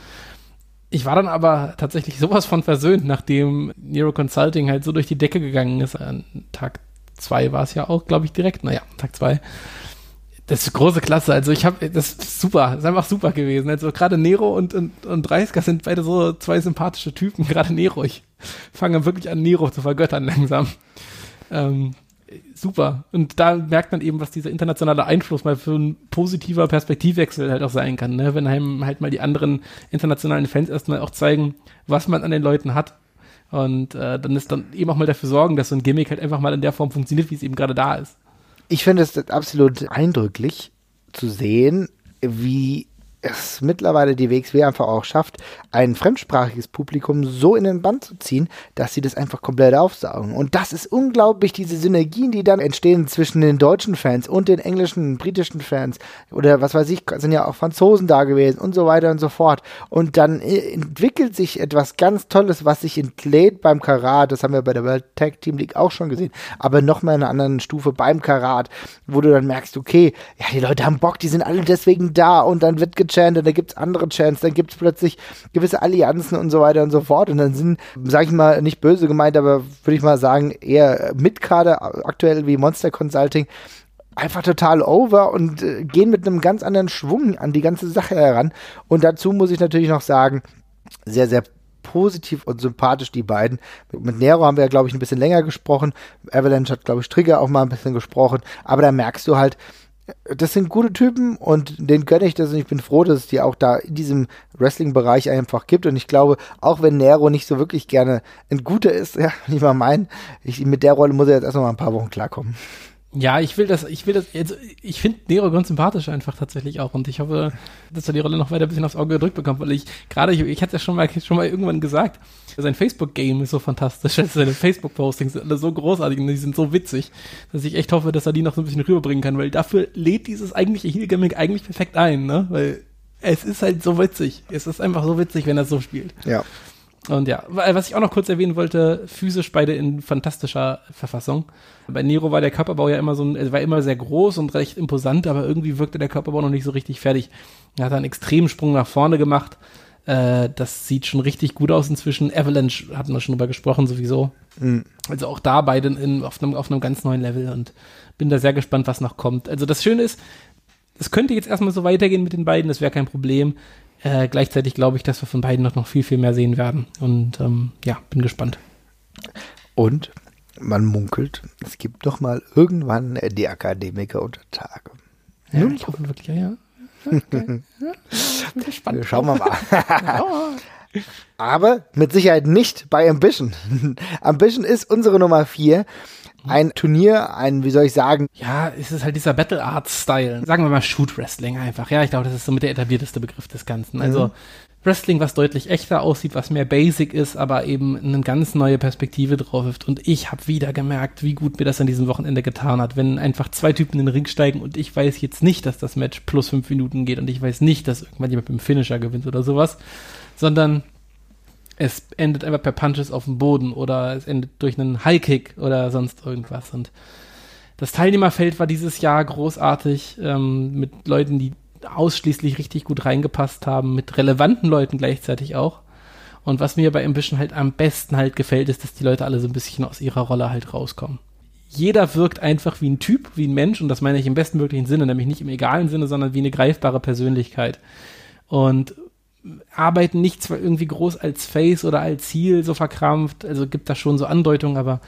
Ich war dann aber tatsächlich sowas von versöhnt, nachdem Nero Consulting halt so durch die Decke gegangen ist an Tag 2 war es ja auch, glaube ich, direkt. Naja, Tag 2. Das ist große Klasse. Also ich habe, das ist super, das ist einfach super gewesen. Also gerade Nero und, und, und Dreisker sind beide so zwei sympathische Typen. [laughs] Gerade Nero, ich fange wirklich an, Nero zu vergöttern langsam. Ähm, super. Und da merkt man eben, was dieser internationale Einfluss mal für ein positiver Perspektivwechsel halt auch sein kann, ne? wenn einem halt mal die anderen internationalen Fans erstmal auch zeigen, was man an den Leuten hat. Und äh, dann ist dann eben auch mal dafür sorgen, dass so ein Gimmick halt einfach mal in der Form funktioniert, wie es eben gerade da ist. Ich finde es absolut eindrücklich zu sehen, wie es mittlerweile die WXW einfach auch schafft, ein fremdsprachiges Publikum so in den Band zu ziehen, dass sie das einfach komplett aufsaugen. Und das ist unglaublich, diese Synergien, die dann entstehen zwischen den deutschen Fans und den englischen, britischen Fans oder was weiß ich, sind ja auch Franzosen da gewesen und so weiter und so fort. Und dann äh, entwickelt sich etwas ganz Tolles, was sich entlädt beim Karat. Das haben wir bei der World Tag Team League auch schon gesehen, aber nochmal in einer anderen Stufe beim Karat, wo du dann merkst, okay, ja, die Leute haben Bock, die sind alle deswegen da und dann wird gechantet, dann gibt es andere Chants, dann gibt es plötzlich gewisse Allianzen und so weiter und so fort. Und dann sind, sage ich mal, nicht böse gemeint, aber würde ich mal sagen, eher Mitkader aktuell wie Monster Consulting einfach total over und äh, gehen mit einem ganz anderen Schwung an die ganze Sache heran. Und dazu muss ich natürlich noch sagen, sehr, sehr positiv und sympathisch, die beiden. Mit Nero haben wir ja, glaube ich, ein bisschen länger gesprochen. Avalanche hat, glaube ich, Trigger auch mal ein bisschen gesprochen. Aber da merkst du halt, das sind gute Typen und den gönne ich das und ich bin froh, dass es die auch da in diesem Wrestling-Bereich einfach gibt und ich glaube, auch wenn Nero nicht so wirklich gerne ein guter ist, [laughs] ja, nicht mal mein, ich, mit der Rolle muss er jetzt erst noch mal ein paar Wochen klarkommen. Ja, ich will das, ich will das, jetzt, ich finde Nero ganz sympathisch einfach tatsächlich auch und ich hoffe, dass er die Rolle noch weiter ein bisschen aufs Auge gedrückt bekommt, weil ich gerade, ich, ich hatte ja schon mal, schon mal irgendwann gesagt, sein Facebook-Game ist so fantastisch, seine Facebook-Postings sind alle so großartig und die sind so witzig, dass ich echt hoffe, dass er die noch so ein bisschen rüberbringen kann, weil dafür lädt dieses eigentliche Heel-Gimmick eigentlich perfekt ein, ne, weil es ist halt so witzig. Es ist einfach so witzig, wenn er so spielt. Ja. Und ja, was ich auch noch kurz erwähnen wollte, physisch beide in fantastischer Verfassung. Bei Nero war der Körperbau ja immer so ein, war immer sehr groß und recht imposant, aber irgendwie wirkte der Körperbau noch nicht so richtig fertig. Er hat einen extremen Sprung nach vorne gemacht. Äh, das sieht schon richtig gut aus inzwischen. Avalanche hatten wir schon drüber gesprochen, sowieso. Mhm. Also auch da beide in, auf, einem, auf einem ganz neuen Level und bin da sehr gespannt, was noch kommt. Also das Schöne ist, es könnte jetzt erstmal so weitergehen mit den beiden, das wäre kein Problem. Äh, gleichzeitig glaube ich, dass wir von beiden noch, noch viel, viel mehr sehen werden. Und ähm, ja, bin gespannt. Und man munkelt, es gibt doch mal irgendwann die Akademiker unter Tage. Ja, Nun, ich hoffe wirklich, ja, ja. Okay. [laughs] ja spannend. Schauen wir mal. Aber mit Sicherheit nicht bei Ambition. [laughs] Ambition ist unsere Nummer 4 ein Turnier, ein, wie soll ich sagen? Ja, es ist halt dieser Battle Arts Style. Sagen wir mal Shoot Wrestling einfach. Ja, ich glaube, das ist so mit der etablierteste Begriff des Ganzen. Also mhm. Wrestling, was deutlich echter aussieht, was mehr basic ist, aber eben eine ganz neue Perspektive drauf wirft. Und ich habe wieder gemerkt, wie gut mir das an diesem Wochenende getan hat, wenn einfach zwei Typen in den Ring steigen und ich weiß jetzt nicht, dass das Match plus fünf Minuten geht und ich weiß nicht, dass irgendwann jemand mit dem Finisher gewinnt oder sowas, sondern es endet einfach per Punches auf dem Boden oder es endet durch einen High-Kick oder sonst irgendwas. Und das Teilnehmerfeld war dieses Jahr großartig ähm, mit Leuten, die ausschließlich richtig gut reingepasst haben, mit relevanten Leuten gleichzeitig auch. Und was mir bei Ambition halt am besten halt gefällt, ist, dass die Leute alle so ein bisschen aus ihrer Rolle halt rauskommen. Jeder wirkt einfach wie ein Typ, wie ein Mensch, und das meine ich im bestmöglichen Sinne, nämlich nicht im egalen Sinne, sondern wie eine greifbare Persönlichkeit. Und arbeiten nicht zwar irgendwie groß als Face oder als Ziel so verkrampft, also gibt da schon so Andeutungen, aber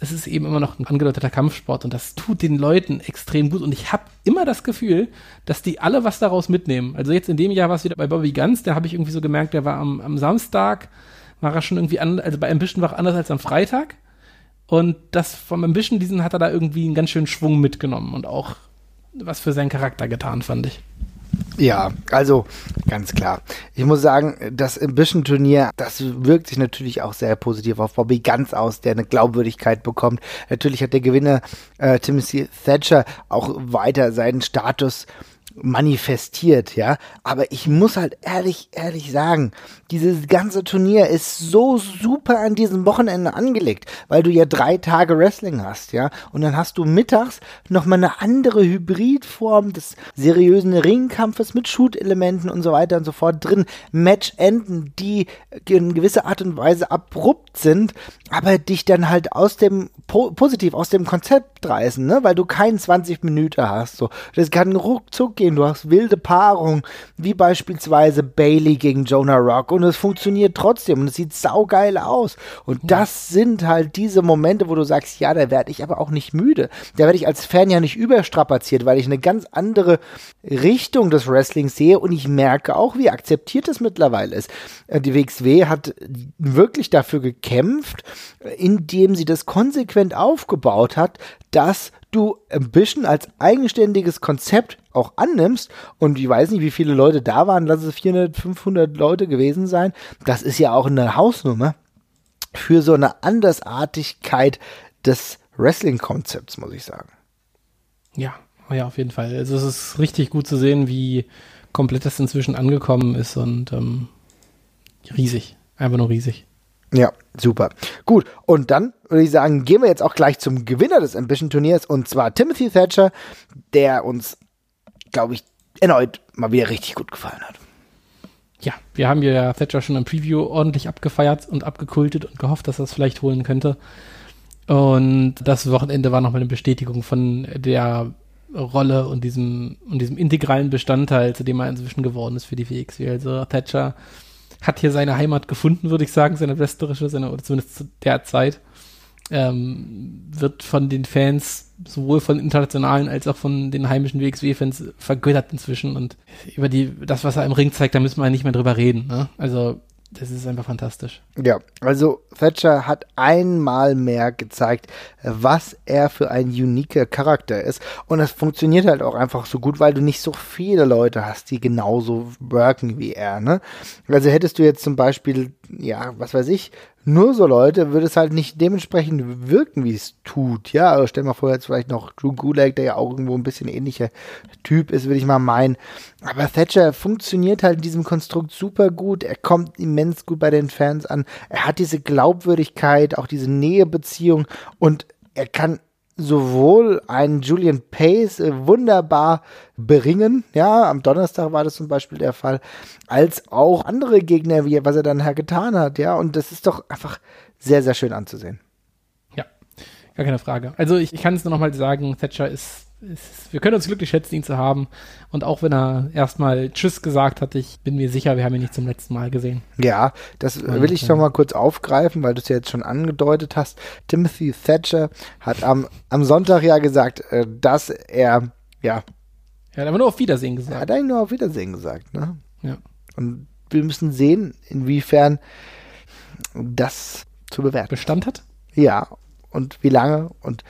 es ist eben immer noch ein angedeuteter Kampfsport und das tut den Leuten extrem gut und ich habe immer das Gefühl, dass die alle was daraus mitnehmen. Also jetzt in dem Jahr war es wieder bei Bobby Guns, da habe ich irgendwie so gemerkt, der war am, am Samstag, war er schon irgendwie an, also bei Ambition war er anders als am Freitag und das vom Ambition, diesen hat er da irgendwie einen ganz schönen Schwung mitgenommen und auch was für seinen Charakter getan, fand ich. Ja, also ganz klar. Ich muss sagen, das Ambition-Turnier, das wirkt sich natürlich auch sehr positiv auf Bobby ganz aus, der eine Glaubwürdigkeit bekommt. Natürlich hat der Gewinner äh, Timothy Thatcher auch weiter seinen Status manifestiert, ja. Aber ich muss halt ehrlich, ehrlich sagen, dieses ganze Turnier ist so super an diesem Wochenende angelegt, weil du ja drei Tage Wrestling hast, ja. Und dann hast du mittags nochmal eine andere Hybridform des seriösen Ringkampfes mit Shoot-Elementen und so weiter und so fort drin. Matchenden, die in gewisser Art und Weise abrupt sind, aber dich dann halt aus dem, po positiv aus dem Konzept reißen, ne, weil du keinen 20 Minuten hast, so. Das kann ruckzuck gehen durchgehen. Du hast wilde Paarungen, wie beispielsweise Bailey gegen Jonah Rock und es funktioniert trotzdem und es sieht saugeil aus. Und das sind halt diese Momente, wo du sagst, ja, da werde ich aber auch nicht müde. Da werde ich als Fan ja nicht überstrapaziert, weil ich eine ganz andere Richtung des Wrestlings sehe und ich merke auch, wie akzeptiert es mittlerweile ist. Äh, die WXW hat wirklich dafür gekämpft, indem sie das konsequent aufgebaut hat, dass du Ambition als eigenständiges Konzept auch annimmst und ich weiß nicht, wie viele Leute da waren, lass es 400, 500 Leute gewesen sein, das ist ja auch eine Hausnummer für so eine Andersartigkeit des Wrestling-Konzepts, muss ich sagen. Ja, ja, auf jeden Fall. Also es ist richtig gut zu sehen, wie komplett das inzwischen angekommen ist und ähm, riesig, einfach nur riesig. Ja, super. Gut, und dann würde ich sagen, gehen wir jetzt auch gleich zum Gewinner des Ambition-Turniers und zwar Timothy Thatcher, der uns, glaube ich, erneut mal wieder richtig gut gefallen hat. Ja, wir haben ja Thatcher schon im Preview ordentlich abgefeiert und abgekultet und gehofft, dass er es vielleicht holen könnte. Und das Wochenende war nochmal eine Bestätigung von der Rolle und diesem, und diesem integralen Bestandteil, zu dem er inzwischen geworden ist für die WXW. Also Thatcher hat hier seine Heimat gefunden, würde ich sagen, seine wrestlerische, seine, oder zumindest zu der Zeit. Ähm, wird von den Fans, sowohl von internationalen als auch von den heimischen WXW-Fans vergöttert inzwischen und über die, das, was er im Ring zeigt, da müssen wir nicht mehr drüber reden. Ne? Also das ist einfach fantastisch. Ja, also Thatcher hat einmal mehr gezeigt, was er für ein uniker Charakter ist. Und es funktioniert halt auch einfach so gut, weil du nicht so viele Leute hast, die genauso worken wie er. Ne? Also hättest du jetzt zum Beispiel, ja, was weiß ich, nur so Leute würde es halt nicht dementsprechend wirken, wie es tut. Ja, also stell mal vor, jetzt vielleicht noch Drew Gulag, der ja auch irgendwo ein bisschen ähnlicher Typ ist, würde ich mal meinen. Aber Thatcher funktioniert halt in diesem Konstrukt super gut. Er kommt immens gut bei den Fans an. Er hat diese Glaubwürdigkeit, auch diese Nähebeziehung und er kann sowohl einen Julian Pace äh, wunderbar beringen, ja, am Donnerstag war das zum Beispiel der Fall, als auch andere Gegner, wie was er dann her getan hat, ja, und das ist doch einfach sehr, sehr schön anzusehen. Ja, gar keine Frage. Also ich, ich kann es nur noch mal sagen, Thatcher ist ist, wir können uns glücklich schätzen, ihn zu haben. Und auch wenn er erstmal Tschüss gesagt hat, ich bin mir sicher, wir haben ihn nicht zum letzten Mal gesehen. Ja, das Und, will ich noch mal kurz aufgreifen, weil du es ja jetzt schon angedeutet hast. Timothy Thatcher hat am, am Sonntag ja gesagt, äh, dass er, ja. Er hat aber nur auf Wiedersehen gesagt. Er hat eigentlich nur auf Wiedersehen gesagt, ne? Ja. Und wir müssen sehen, inwiefern das zu bewerten Bestand hat. Ja, und wie lange und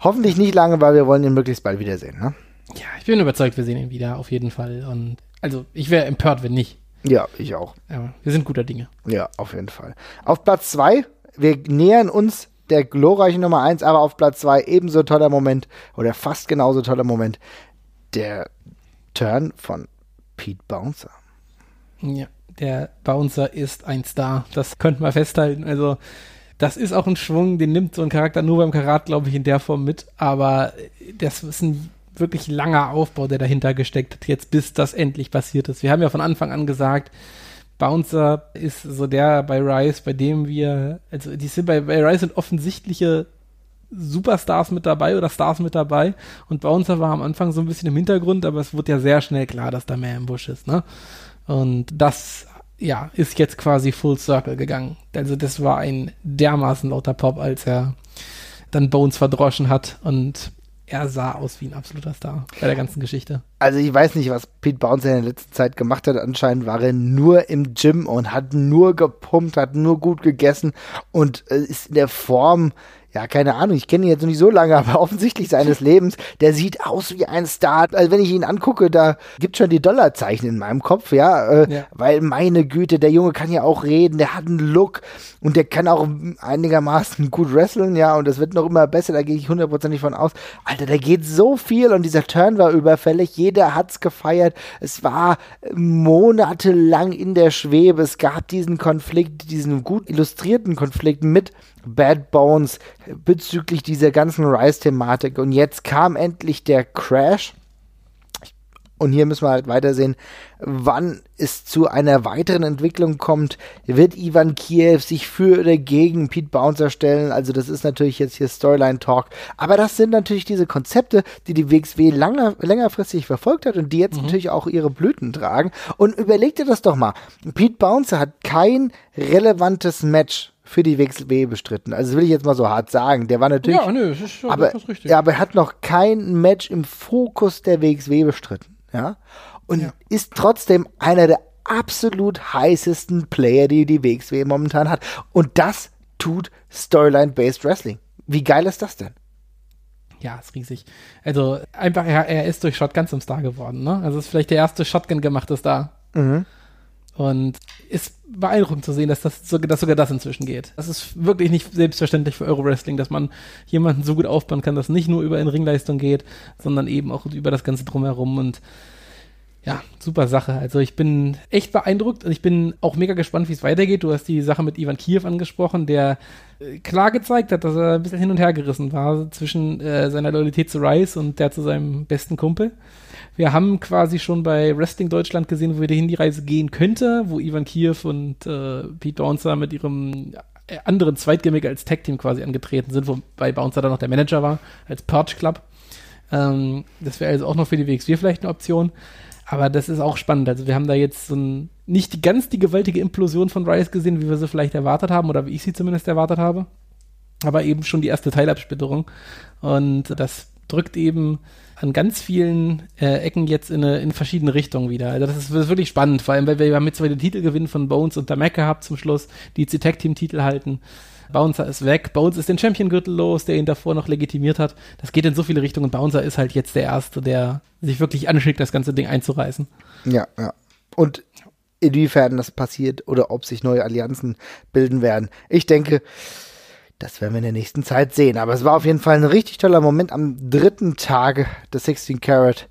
Hoffentlich nicht lange, weil wir wollen ihn möglichst bald wiedersehen. Ne? Ja, ich bin überzeugt, wir sehen ihn wieder, auf jeden Fall. Und also ich wäre empört, wenn nicht. Ja, ich auch. Aber wir sind guter Dinge. Ja, auf jeden Fall. Auf Platz zwei, wir nähern uns der glorreichen Nummer eins, aber auf Platz zwei ebenso toller Moment oder fast genauso toller Moment, der Turn von Pete Bouncer. Ja, der Bouncer ist ein Star. Das könnte man festhalten. Also das ist auch ein Schwung, den nimmt so ein Charakter nur beim Karat, glaube ich, in der Form mit. Aber das ist ein wirklich langer Aufbau, der dahinter gesteckt hat, jetzt bis das endlich passiert ist. Wir haben ja von Anfang an gesagt, Bouncer ist so der bei Rise, bei dem wir, also die sind bei, bei Rise sind offensichtliche Superstars mit dabei oder Stars mit dabei und Bouncer war am Anfang so ein bisschen im Hintergrund, aber es wurde ja sehr schnell klar, dass da mehr im Busch ist, ne? Und das ja, ist jetzt quasi Full Circle gegangen. Also das war ein dermaßen lauter Pop, als er dann Bones verdroschen hat und er sah aus wie ein absoluter Star bei der ganzen Geschichte. Also ich weiß nicht, was Pete Bounce in der letzten Zeit gemacht hat. Anscheinend war er nur im Gym und hat nur gepumpt, hat nur gut gegessen und äh, ist in der Form ja, keine Ahnung, ich kenne ihn jetzt noch nicht so lange, [laughs] aber offensichtlich seines Lebens, der sieht aus wie ein Star. Also wenn ich ihn angucke, da gibt schon die Dollarzeichen in meinem Kopf, ja, äh, ja, weil meine Güte, der Junge kann ja auch reden, der hat einen Look und der kann auch einigermaßen gut wresteln, ja, und das wird noch immer besser, da gehe ich hundertprozentig von aus. Alter, da geht so viel und dieser Turn war überfällig, jeder hat's gefeiert. Es war monatelang in der Schwebe, es gab diesen Konflikt, diesen gut illustrierten Konflikt mit Bad Bones bezüglich dieser ganzen Rise-Thematik. Und jetzt kam endlich der Crash. Und hier müssen wir halt weitersehen, wann es zu einer weiteren Entwicklung kommt. Wird Ivan Kiev sich für oder gegen Pete Bouncer stellen? Also das ist natürlich jetzt hier Storyline-Talk. Aber das sind natürlich diese Konzepte, die die WXW langer, längerfristig verfolgt hat und die jetzt mhm. natürlich auch ihre Blüten tragen. Und überleg dir das doch mal. Pete Bouncer hat kein relevantes Match für die WXW bestritten. Also das will ich jetzt mal so hart sagen. Der war natürlich. Ja, nö, das ist schon aber, richtig. Ja, aber er hat noch kein Match im Fokus der WXW bestritten. Ja. Und ja. ist trotzdem einer der absolut heißesten Player, die die WXW momentan hat. Und das tut Storyline-Based Wrestling. Wie geil ist das denn? Ja, ist riesig. Also einfach, er, er ist durch Shotgun zum Star geworden. Ne? Also ist vielleicht der erste Shotgun gemachte Star. Mhm. Und ist beeindruckend zu sehen, dass, das, dass sogar das inzwischen geht. Das ist wirklich nicht selbstverständlich für Euro-Wrestling, dass man jemanden so gut aufbauen kann, dass nicht nur über eine Ringleistung geht, sondern eben auch über das Ganze drumherum. Und ja, super Sache. Also ich bin echt beeindruckt und ich bin auch mega gespannt, wie es weitergeht. Du hast die Sache mit Ivan Kiev angesprochen, der äh, klar gezeigt hat, dass er ein bisschen hin und her gerissen war zwischen äh, seiner Loyalität zu Rice und der zu seinem besten Kumpel. Wir haben quasi schon bei Wrestling Deutschland gesehen, wo die Reise gehen könnte, wo Ivan Kiev und äh, Pete Bouncer mit ihrem äh, anderen Zweitgimmick als Tag-Team quasi angetreten sind, wobei Bouncer dann noch der Manager war, als Purge Club. Ähm, das wäre also auch noch für die WXW vielleicht eine Option. Aber das ist auch spannend. Also wir haben da jetzt so ein, nicht ganz die gewaltige Implosion von Rice gesehen, wie wir sie vielleicht erwartet haben, oder wie ich sie zumindest erwartet habe. Aber eben schon die erste Teilabsplitterung. Und das drückt eben an ganz vielen äh, Ecken jetzt in, eine, in verschiedene Richtungen wieder. Also das ist, das ist wirklich spannend, vor allem, weil wir haben jetzt zwei den Titelgewinn von Bones und der Mac gehabt zum Schluss, die c Tag Team Titel halten. Bouncer ist weg, Bones ist den Champion-Gürtel los, der ihn davor noch legitimiert hat. Das geht in so viele Richtungen. Bouncer ist halt jetzt der Erste, der sich wirklich anschickt, das ganze Ding einzureißen. Ja, ja. Und inwiefern das passiert oder ob sich neue Allianzen bilden werden. Ich denke, das werden wir in der nächsten Zeit sehen. Aber es war auf jeden Fall ein richtig toller Moment am dritten Tag des 16 Carat.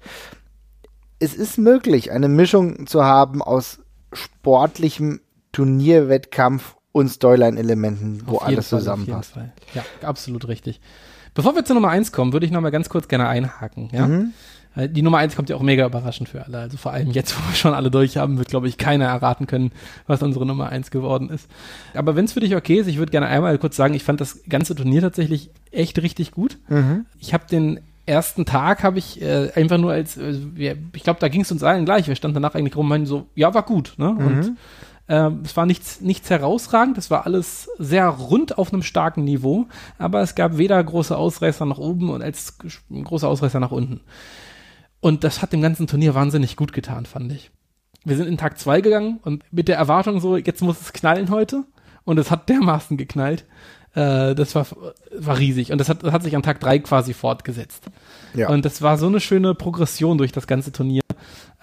Es ist möglich, eine Mischung zu haben aus sportlichem Turnierwettkampf und Storyline-Elementen, wo alles Fall, zusammenpasst. Ja, absolut richtig. Bevor wir zur Nummer 1 kommen, würde ich noch mal ganz kurz gerne einhaken. Ja? Mhm. Äh, die Nummer eins kommt ja auch mega überraschend für alle. Also vor allem jetzt, [laughs] wo wir schon alle durch haben, wird, glaube ich, keiner erraten können, was unsere Nummer eins geworden ist. Aber wenn es für dich okay ist, ich würde gerne einmal kurz sagen, ich fand das ganze Turnier tatsächlich echt richtig gut. Mhm. Ich habe den ersten Tag habe ich äh, einfach nur als, äh, ich glaube, da ging es uns allen gleich. Wir standen danach eigentlich rum und meinten so, ja, war gut. Ne? Mhm. Und äh, es war nichts, nichts herausragend, es war alles sehr rund auf einem starken Niveau, aber es gab weder große Ausreißer nach oben und als große Ausreißer nach unten. Und das hat dem ganzen Turnier wahnsinnig gut getan, fand ich. Wir sind in Tag 2 gegangen und mit der Erwartung so, jetzt muss es knallen heute. Und es hat dermaßen geknallt. Äh, das war, war riesig. Und das hat, das hat sich an Tag 3 quasi fortgesetzt. Ja. Und das war so eine schöne Progression durch das ganze Turnier.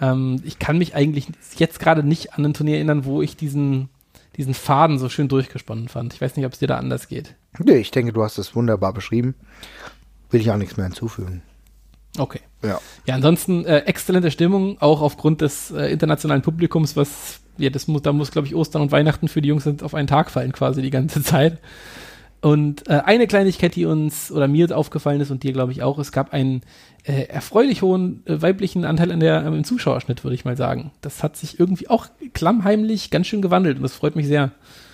Ähm, ich kann mich eigentlich jetzt gerade nicht an ein Turnier erinnern, wo ich diesen, diesen Faden so schön durchgesponnen fand. Ich weiß nicht, ob es dir da anders geht. Nee, ich denke, du hast es wunderbar beschrieben. Will ich auch nichts mehr hinzufügen. Okay. Ja. Ja, ansonsten äh, exzellente Stimmung, auch aufgrund des äh, internationalen Publikums, was, ja, das muss, da muss, glaube ich, Ostern und Weihnachten für die Jungs auf einen Tag fallen, quasi die ganze [laughs] Zeit. Und äh, eine Kleinigkeit, die uns oder mir aufgefallen ist und dir, glaube ich, auch, es gab einen äh, erfreulich hohen äh, weiblichen Anteil in der, im Zuschauerschnitt, würde ich mal sagen. Das hat sich irgendwie auch klammheimlich ganz schön gewandelt und das freut mich sehr.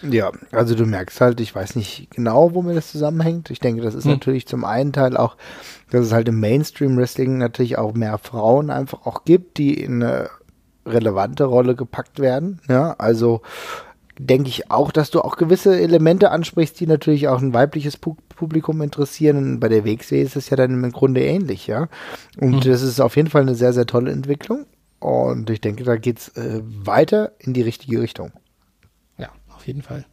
Ja, also du merkst halt, ich weiß nicht genau, womit das zusammenhängt. Ich denke, das ist hm. natürlich zum einen Teil auch, dass es halt im Mainstream-Wrestling natürlich auch mehr Frauen einfach auch gibt, die in eine relevante Rolle gepackt werden. Ja, also denke ich auch, dass du auch gewisse Elemente ansprichst, die natürlich auch ein weibliches Publikum interessieren. Und bei der WXW ist es ja dann im Grunde ähnlich, ja. Und mhm. das ist auf jeden Fall eine sehr, sehr tolle Entwicklung. Und ich denke, da geht's äh, weiter in die richtige Richtung. Ja, auf jeden Fall.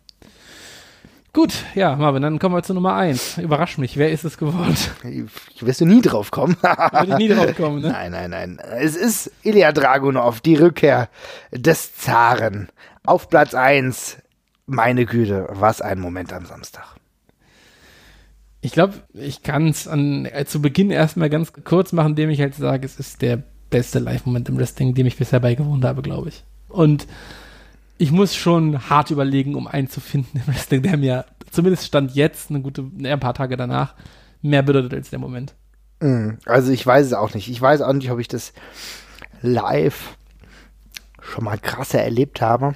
Gut, ja, Marvin, dann kommen wir zu Nummer 1. Überrasch mich, wer ist es geworden? Ich wirst du nie drauf kommen. Würde ich nie drauf kommen, ne? [laughs] Nein, nein, nein. Es ist Ilya Dragunov, die Rückkehr des Zaren. Auf Platz 1. Meine Güte, was ein Moment am Samstag. Ich glaube, ich kann es äh, zu Beginn erstmal ganz kurz machen, indem ich halt sage, es ist der beste Live-Moment im Wrestling, dem ich bisher beigewohnt habe, glaube ich. Und ich muss schon hart überlegen, um einen zu finden im Wrestling, der mir zumindest stand jetzt, eine gute, ein paar Tage danach, mehr bedeutet als der Moment. Mm, also ich weiß es auch nicht. Ich weiß auch nicht, ob ich das live schon mal krasser erlebt habe.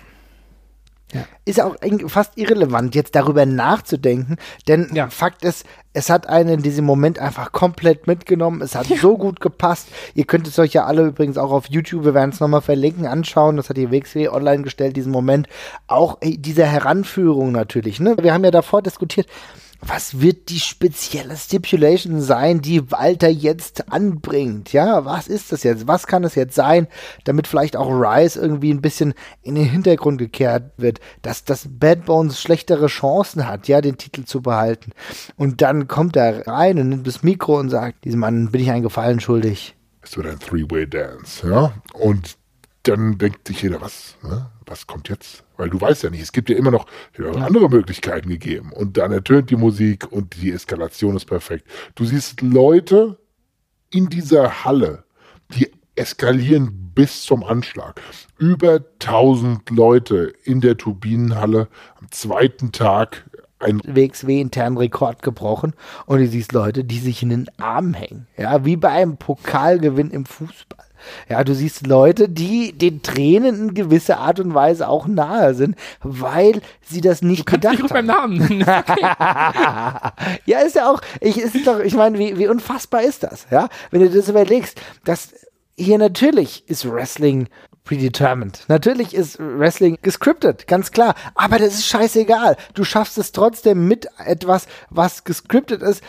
Ja. Ist auch fast irrelevant, jetzt darüber nachzudenken, denn ja. Fakt ist, es hat einen in diesem Moment einfach komplett mitgenommen. Es hat ja. so gut gepasst. Ihr könnt es euch ja alle übrigens auch auf YouTube, wir werden es nochmal verlinken, anschauen. Das hat die WXW online gestellt, diesen Moment. Auch dieser Heranführung natürlich. Ne? Wir haben ja davor diskutiert, was wird die spezielle Stipulation sein, die Walter jetzt anbringt? Ja, was ist das jetzt? Was kann es jetzt sein, damit vielleicht auch Rice irgendwie ein bisschen in den Hintergrund gekehrt wird, dass das Bad Bones schlechtere Chancen hat, ja, den Titel zu behalten. Und dann kommt er rein und nimmt das Mikro und sagt, diesem Mann bin ich einen Gefallen schuldig. Es wird ein Three-Way-Dance, ja? Und dann denkt sich jeder, was, ne? was kommt jetzt? Weil du weißt ja nicht, es gibt ja immer noch andere Möglichkeiten gegeben. Und dann ertönt die Musik und die Eskalation ist perfekt. Du siehst Leute in dieser Halle, die eskalieren bis zum Anschlag. Über 1000 Leute in der Turbinenhalle am zweiten Tag ein WXW-internen Rekord gebrochen und du siehst Leute, die sich in den Arm hängen. Ja, wie bei einem Pokalgewinn im Fußball. Ja, du siehst Leute, die den Tränen in gewisser Art und Weise auch nahe sind, weil sie das nicht du gedacht nicht haben. beim Namen [laughs] nennen. ja, ist ja auch, ich, ist doch, ich meine, wie, wie unfassbar ist das, ja? Wenn du das überlegst, dass hier natürlich ist Wrestling predetermined. Natürlich ist Wrestling gescriptet, ganz klar. Aber das ist scheißegal. Du schaffst es trotzdem mit etwas, was gescriptet ist,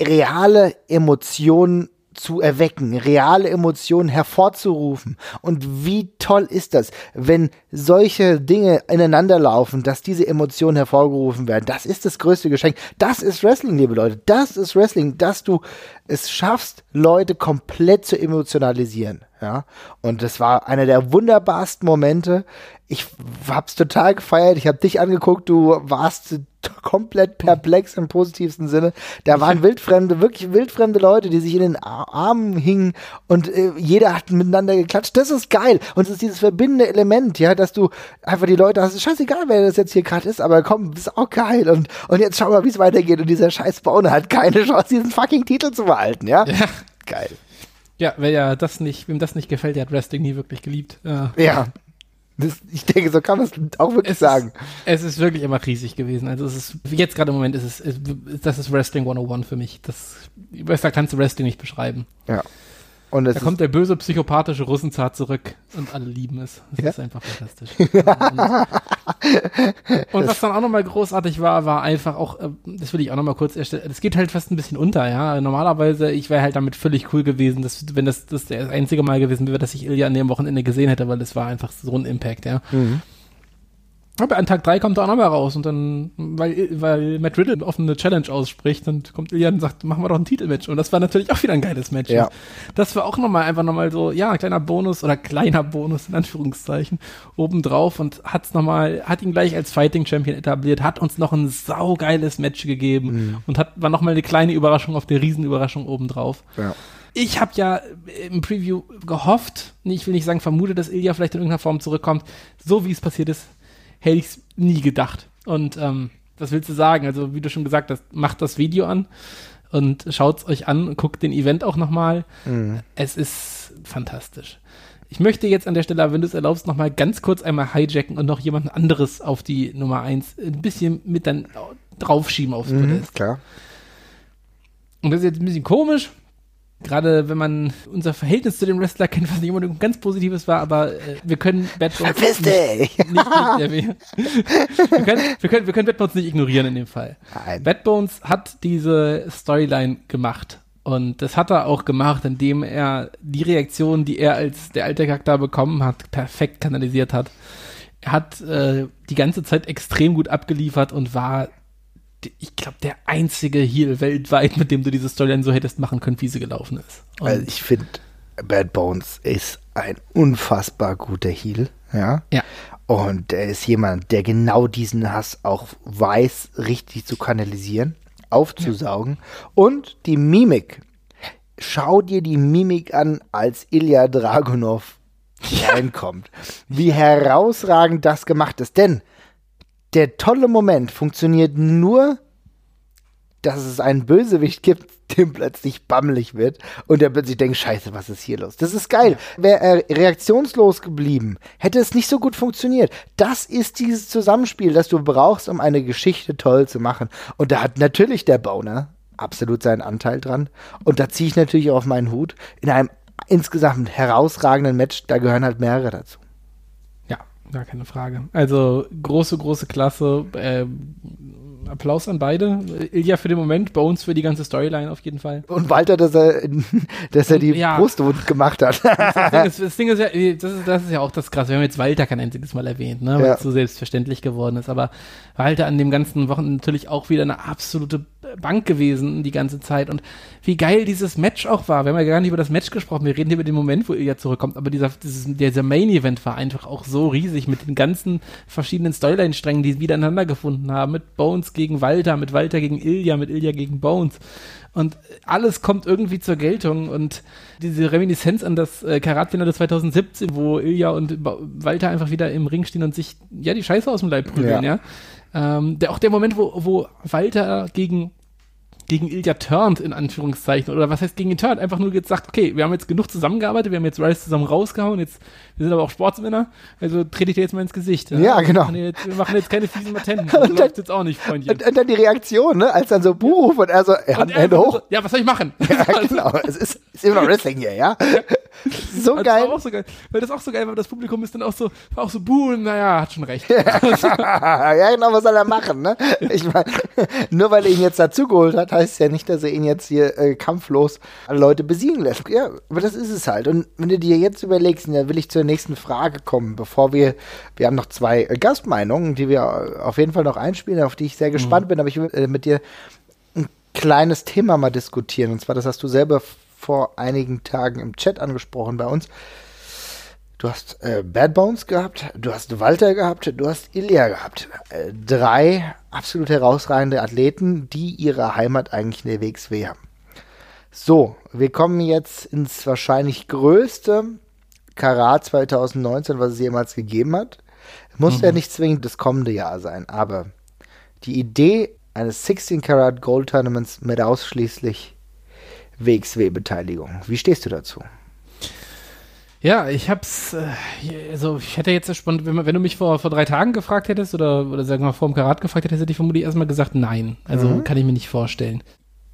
reale Emotionen zu erwecken, reale Emotionen hervorzurufen. Und wie toll ist das, wenn solche Dinge ineinander laufen, dass diese Emotionen hervorgerufen werden. Das ist das größte Geschenk. Das ist Wrestling, liebe Leute. Das ist Wrestling, dass du es schaffst, Leute komplett zu emotionalisieren. Ja, und das war einer der wunderbarsten Momente. Ich hab's total gefeiert. Ich habe dich angeguckt. Du warst [laughs] komplett perplex im positivsten Sinne. Da waren wildfremde, wirklich wildfremde Leute, die sich in den Armen hingen und äh, jeder hat miteinander geklatscht. Das ist geil. Und es ist dieses verbindende Element, ja, dass du einfach die Leute hast. Scheißegal, wer das jetzt hier gerade ist, aber komm, ist auch geil. Und, und jetzt schau mal, wie es weitergeht. Und dieser scheiß Bauner hat keine Chance, diesen fucking Titel zu behalten, ja? ja. Geil. Ja, wer ja das nicht, wem das nicht gefällt, der hat Wrestling nie wirklich geliebt. Ja. ja. Das, ich denke, so kann man es auch wirklich es sagen. Ist, es ist wirklich immer riesig gewesen. Also es ist, jetzt gerade im Moment ist es, ist, das ist Wrestling 101 für mich. Das, besser kannst du Wrestling nicht beschreiben. Ja. Und da kommt der böse psychopathische Russenzart zurück und alle lieben es. Das ja? ist einfach fantastisch. [laughs] und was dann auch nochmal großartig war, war einfach auch, äh, das will ich auch nochmal kurz erstellen, das geht halt fast ein bisschen unter, ja. Normalerweise, ich wäre halt damit völlig cool gewesen, dass, wenn das, das das einzige Mal gewesen wäre, dass ich Ilya an dem Wochenende gesehen hätte, weil das war einfach so ein Impact, ja. Mhm. Aber an Tag 3 kommt er auch nochmal raus und dann, weil, weil Matt Riddle eine offene Challenge ausspricht, dann kommt Ilya und sagt, machen wir doch ein Titelmatch. Und das war natürlich auch wieder ein geiles Match. Ja. Das war auch nochmal einfach nochmal so, ja, ein kleiner Bonus oder kleiner Bonus in Anführungszeichen obendrauf und hat's nochmal, hat ihn gleich als Fighting Champion etabliert, hat uns noch ein saugeiles Match gegeben mhm. und hat, war nochmal eine kleine Überraschung auf der Riesenüberraschung obendrauf. Ja. Ich habe ja im Preview gehofft, ich will nicht sagen vermutet, dass Ilya vielleicht in irgendeiner Form zurückkommt. So wie es passiert ist, hätte ich es nie gedacht. Und ähm, was willst du sagen? Also, wie du schon gesagt hast, macht das Video an und schaut es euch an, guckt den Event auch nochmal. Mhm. Es ist fantastisch. Ich möchte jetzt an der Stelle, wenn du es erlaubst, nochmal ganz kurz einmal hijacken und noch jemand anderes auf die Nummer 1 ein bisschen mit dann draufschieben aufs mhm, Podest. Klar. Und das ist jetzt ein bisschen komisch, gerade wenn man unser Verhältnis zu dem Wrestler kennt, was nicht immer ein ganz positives war, aber äh, wir können Bad Bones nicht, nicht, nicht, wir, können, wir, können, wir können Bad Bones nicht ignorieren in dem Fall. Nein. Bad Bones hat diese Storyline gemacht und das hat er auch gemacht, indem er die Reaktion, die er als der alte Charakter bekommen hat, perfekt kanalisiert hat. Er hat äh, die ganze Zeit extrem gut abgeliefert und war ich glaube, der einzige Heal weltweit, mit dem du diese Storyline so hättest machen können, wie sie gelaufen ist. Und also ich finde, Bad Bones ist ein unfassbar guter Heal, ja. Ja. Und er ist jemand, der genau diesen Hass auch weiß, richtig zu kanalisieren, aufzusaugen. Ja. Und die Mimik. Schau dir die Mimik an, als Ilya Dragunov ja. reinkommt. Wie herausragend das gemacht ist. Denn der tolle Moment funktioniert nur, dass es einen Bösewicht gibt, [laughs] dem plötzlich bammelig wird und der plötzlich denkt, scheiße, was ist hier los? Das ist geil. Wäre er reaktionslos geblieben, hätte es nicht so gut funktioniert. Das ist dieses Zusammenspiel, das du brauchst, um eine Geschichte toll zu machen. Und da hat natürlich der Boner absolut seinen Anteil dran. Und da ziehe ich natürlich auch auf meinen Hut. In einem insgesamt herausragenden Match, da gehören halt mehrere dazu. Gar keine Frage. Also große, große Klasse. Äh, Applaus an beide. Ilja für den Moment, Bones für die ganze Storyline auf jeden Fall. Und Walter, dass er, [laughs] dass er die ja. Brust gemacht hat. Das Ding, ist, das Ding ist ja, das ist, das ist ja auch das Krasse. Wir haben jetzt Walter kein einziges Mal erwähnt, ne, weil ja. es so selbstverständlich geworden ist. Aber Walter an dem ganzen Wochen natürlich auch wieder eine absolute Bank gewesen die ganze Zeit. Und wie geil dieses Match auch war. Wir haben ja gar nicht über das Match gesprochen. Wir reden hier über den Moment, wo Ilya zurückkommt. Aber dieser, dieses, dieser Main-Event war einfach auch so riesig mit den ganzen verschiedenen Storyline-Strängen, die wieder aneinander gefunden haben. Mit Bones gegen Walter, mit Walter gegen Ilya, mit Ilya gegen Bones. Und alles kommt irgendwie zur Geltung. Und diese Reminiszenz an das äh, Karatfinale 2017, wo Ilya und ba Walter einfach wieder im Ring stehen und sich, ja, die Scheiße aus dem Leib prügeln, ja. ja? Ähm, der, auch der Moment, wo, wo Walter gegen gegen Ilya turnt, in Anführungszeichen. Oder was heißt gegen ihn turnt? Einfach nur jetzt sagt, okay, wir haben jetzt genug zusammengearbeitet, wir haben jetzt Rice zusammen rausgehauen, jetzt, wir sind aber auch Sportsmänner, also trete ich dir jetzt mal ins Gesicht. Ja, ja genau. Wir machen, jetzt, wir machen, jetzt, keine fiesen Matenten. [laughs] Das dann, jetzt auch nicht, Freundchen. Und, und, dann die Reaktion, ne, als dann so Buch und er so, er hat Hände hoch. So, ja, was soll ich machen? [laughs] Ja, [laughs] genau. es ist, ist immer noch Wrestling hier, ja. [laughs] So also geil. Das auch so geil. Weil das auch so geil war, das Publikum ist dann auch so, auch so buhen, naja, hat schon recht. [laughs] ja, genau, was soll er machen, ne? Ich meine, [laughs] nur weil er ihn jetzt dazugeholt hat, heißt ja nicht, dass er ihn jetzt hier äh, kampflos alle Leute besiegen lässt. Ja, aber das ist es halt. Und wenn du dir jetzt überlegst, da will ich zur nächsten Frage kommen, bevor wir, wir haben noch zwei äh, Gastmeinungen, die wir auf jeden Fall noch einspielen, auf die ich sehr gespannt mhm. bin, aber ich will äh, mit dir ein kleines Thema mal diskutieren. Und zwar, das hast du selber vor einigen Tagen im Chat angesprochen bei uns. Du hast äh, Bad Bones gehabt, du hast Walter gehabt, du hast Ilya gehabt. Äh, drei absolut herausragende Athleten, die ihre Heimat eigentlich in der WXW haben. So, wir kommen jetzt ins wahrscheinlich größte Karat 2019, was es jemals gegeben hat. Muss mhm. ja nicht zwingend das kommende Jahr sein, aber die Idee eines 16 Karat Gold Tournaments mit ausschließlich WXW-Beteiligung. Wie stehst du dazu? Ja, ich hab's, äh, also ich hätte jetzt spannend, wenn, wenn, du mich vor, vor drei Tagen gefragt hättest oder, oder sagen wir mal vor dem Karat gefragt hättest, hätte ich vermutlich erstmal gesagt, nein. Also mhm. kann ich mir nicht vorstellen.